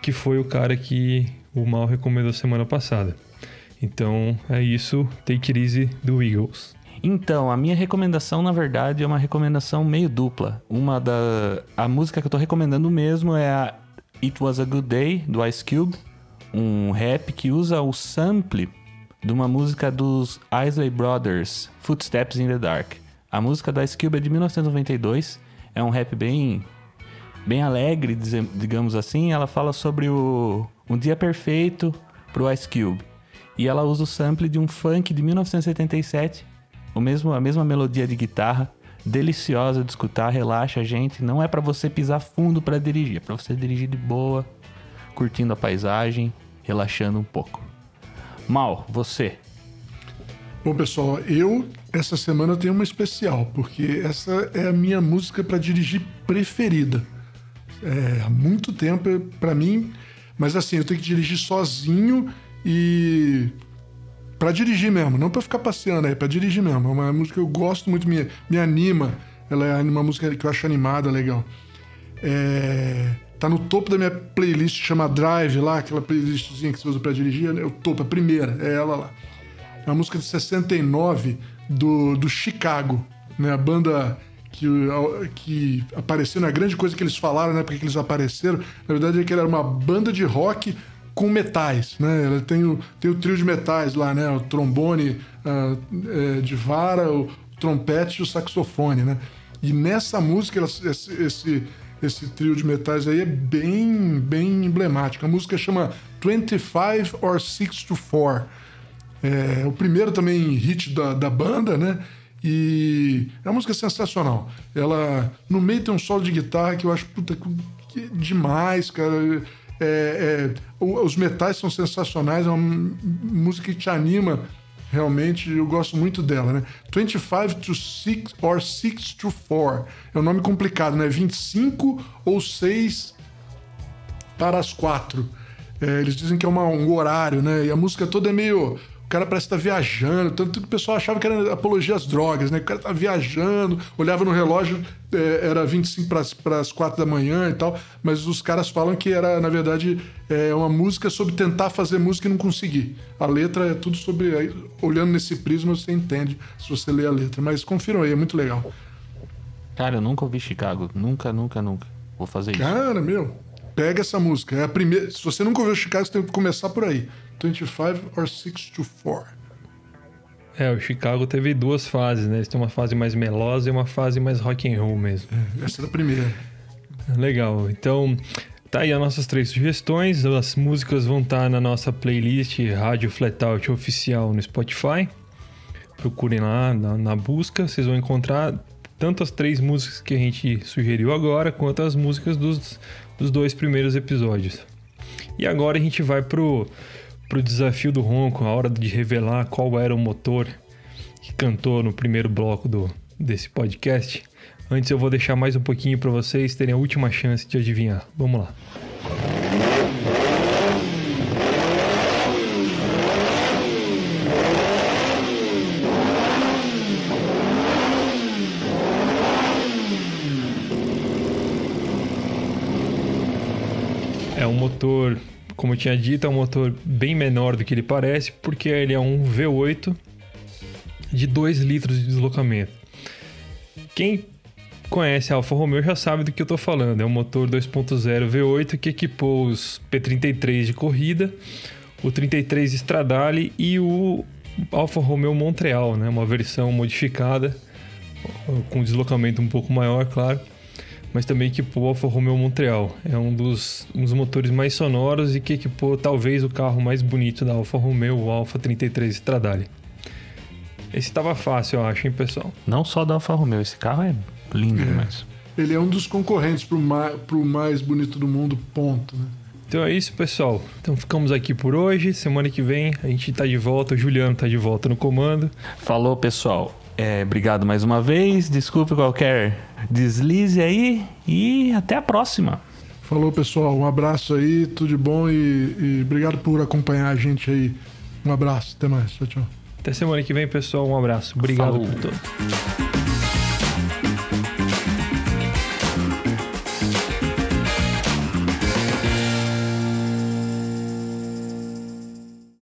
que foi o cara que o Mal recomendou semana passada. Então é isso, Take It Easy do Eagles. Então, a minha recomendação, na verdade, é uma recomendação meio dupla. Uma da. A música que eu tô recomendando mesmo é a It Was a Good Day, do Ice Cube. Um rap que usa o sample de uma música dos Isley Brothers, Footsteps in the Dark. A música da Cube é de 1992, é um rap bem bem alegre, digamos assim. Ela fala sobre o um dia perfeito pro Ice Cube. E ela usa o sample de um funk de 1977, o mesmo a mesma melodia de guitarra, deliciosa de escutar, relaxa a gente, não é para você pisar fundo para dirigir, é para você dirigir de boa, curtindo a paisagem, relaxando um pouco. Mal, você. Bom, pessoal, eu essa semana tenho uma especial, porque essa é a minha música para dirigir preferida. É, há muito tempo para mim, mas assim, eu tenho que dirigir sozinho e para dirigir mesmo, não para ficar passeando, é para dirigir mesmo. É uma música que eu gosto muito, me, me anima. Ela é uma música que eu acho animada, legal. É... Tá no topo da minha playlist, chama Drive lá, aquela playlistzinha que você usa para dirigir. É o topo, a primeira, é ela lá. É uma música de 69 do, do Chicago, né? A banda que, que apareceu, na grande coisa que eles falaram, né? Porque eles apareceram, na verdade é que era uma banda de rock com metais, né? Ela tem o, tem o trio de metais lá, né? O trombone uh, é, de vara, o trompete e o saxofone, né? E nessa música, ela, esse, esse esse trio de metais aí é bem, bem emblemático. A música chama 25 or 6 to 4. É o primeiro também hit da, da banda, né? E é uma música sensacional. Ela, no meio tem um solo de guitarra que eu acho puta, que demais, cara. É, é, os metais são sensacionais, é uma música que te anima realmente eu gosto muito dela, né? 25 to 6 or 6 to 4. É um nome complicado, né? 25 ou 6 para as 4. É, eles dizem que é uma, um horário, né? E a música toda é meio cara parece estar tá viajando, tanto que o pessoal achava que era apologia às drogas, né? O cara tá viajando, olhava no relógio, é, era 25 para as 4 da manhã e tal, mas os caras falam que era, na verdade, é uma música sobre tentar fazer música e não conseguir. A letra é tudo sobre. Aí, olhando nesse prisma, você entende se você lê a letra. Mas confiram aí, é muito legal. Cara, eu nunca ouvi Chicago. Nunca, nunca, nunca. Vou fazer isso. Cara, meu, pega essa música. É a primeira. Se você nunca ouviu Chicago, você tem que começar por aí. 25 or 6 to 4. É, o Chicago teve duas fases, né? Eles têm uma fase mais melosa e uma fase mais rock and roll mesmo. É, essa é a primeira. Legal. Então, Tá aí as nossas três sugestões. As músicas vão estar na nossa playlist Rádio Flatout Oficial no Spotify. Procurem lá na, na, busca, vocês vão encontrar tanto as três músicas que a gente sugeriu agora, quanto as músicas dos, dos dois primeiros episódios. E agora a gente vai pro, pro desafio do Ronco, a hora de revelar qual era o motor que cantou no primeiro bloco do, desse podcast. Antes eu vou deixar mais um pouquinho para vocês terem a última chance de adivinhar. Vamos lá. É um motor, como eu tinha dito, é um motor bem menor do que ele parece, porque ele é um V8 de 2 litros de deslocamento. Quem conhece a Alfa Romeo já sabe do que eu estou falando. É um motor 2.0 V8 que equipou os P33 de corrida, o 33 Stradale e o Alfa Romeo Montreal, né? uma versão modificada, com deslocamento um pouco maior, claro, mas também equipou o Alfa Romeo Montreal. É um dos, um dos motores mais sonoros e que equipou talvez o carro mais bonito da Alfa Romeo, o Alfa 33 Stradale. Esse estava fácil, eu acho, hein, pessoal? Não só da Alfa Romeo, esse carro é lindo é. demais. Ele é um dos concorrentes pro mais, pro mais bonito do mundo, ponto, né? Então é isso, pessoal. Então ficamos aqui por hoje. Semana que vem a gente tá de volta. O Juliano tá de volta no comando. Falou, pessoal. É, obrigado mais uma vez. Desculpe qualquer deslize aí. E até a próxima. Falou, pessoal. Um abraço aí. Tudo de bom. E, e obrigado por acompanhar a gente aí. Um abraço. Até mais. Tchau, tchau. Até semana que vem, pessoal. Um abraço. Obrigado Falou. por tudo.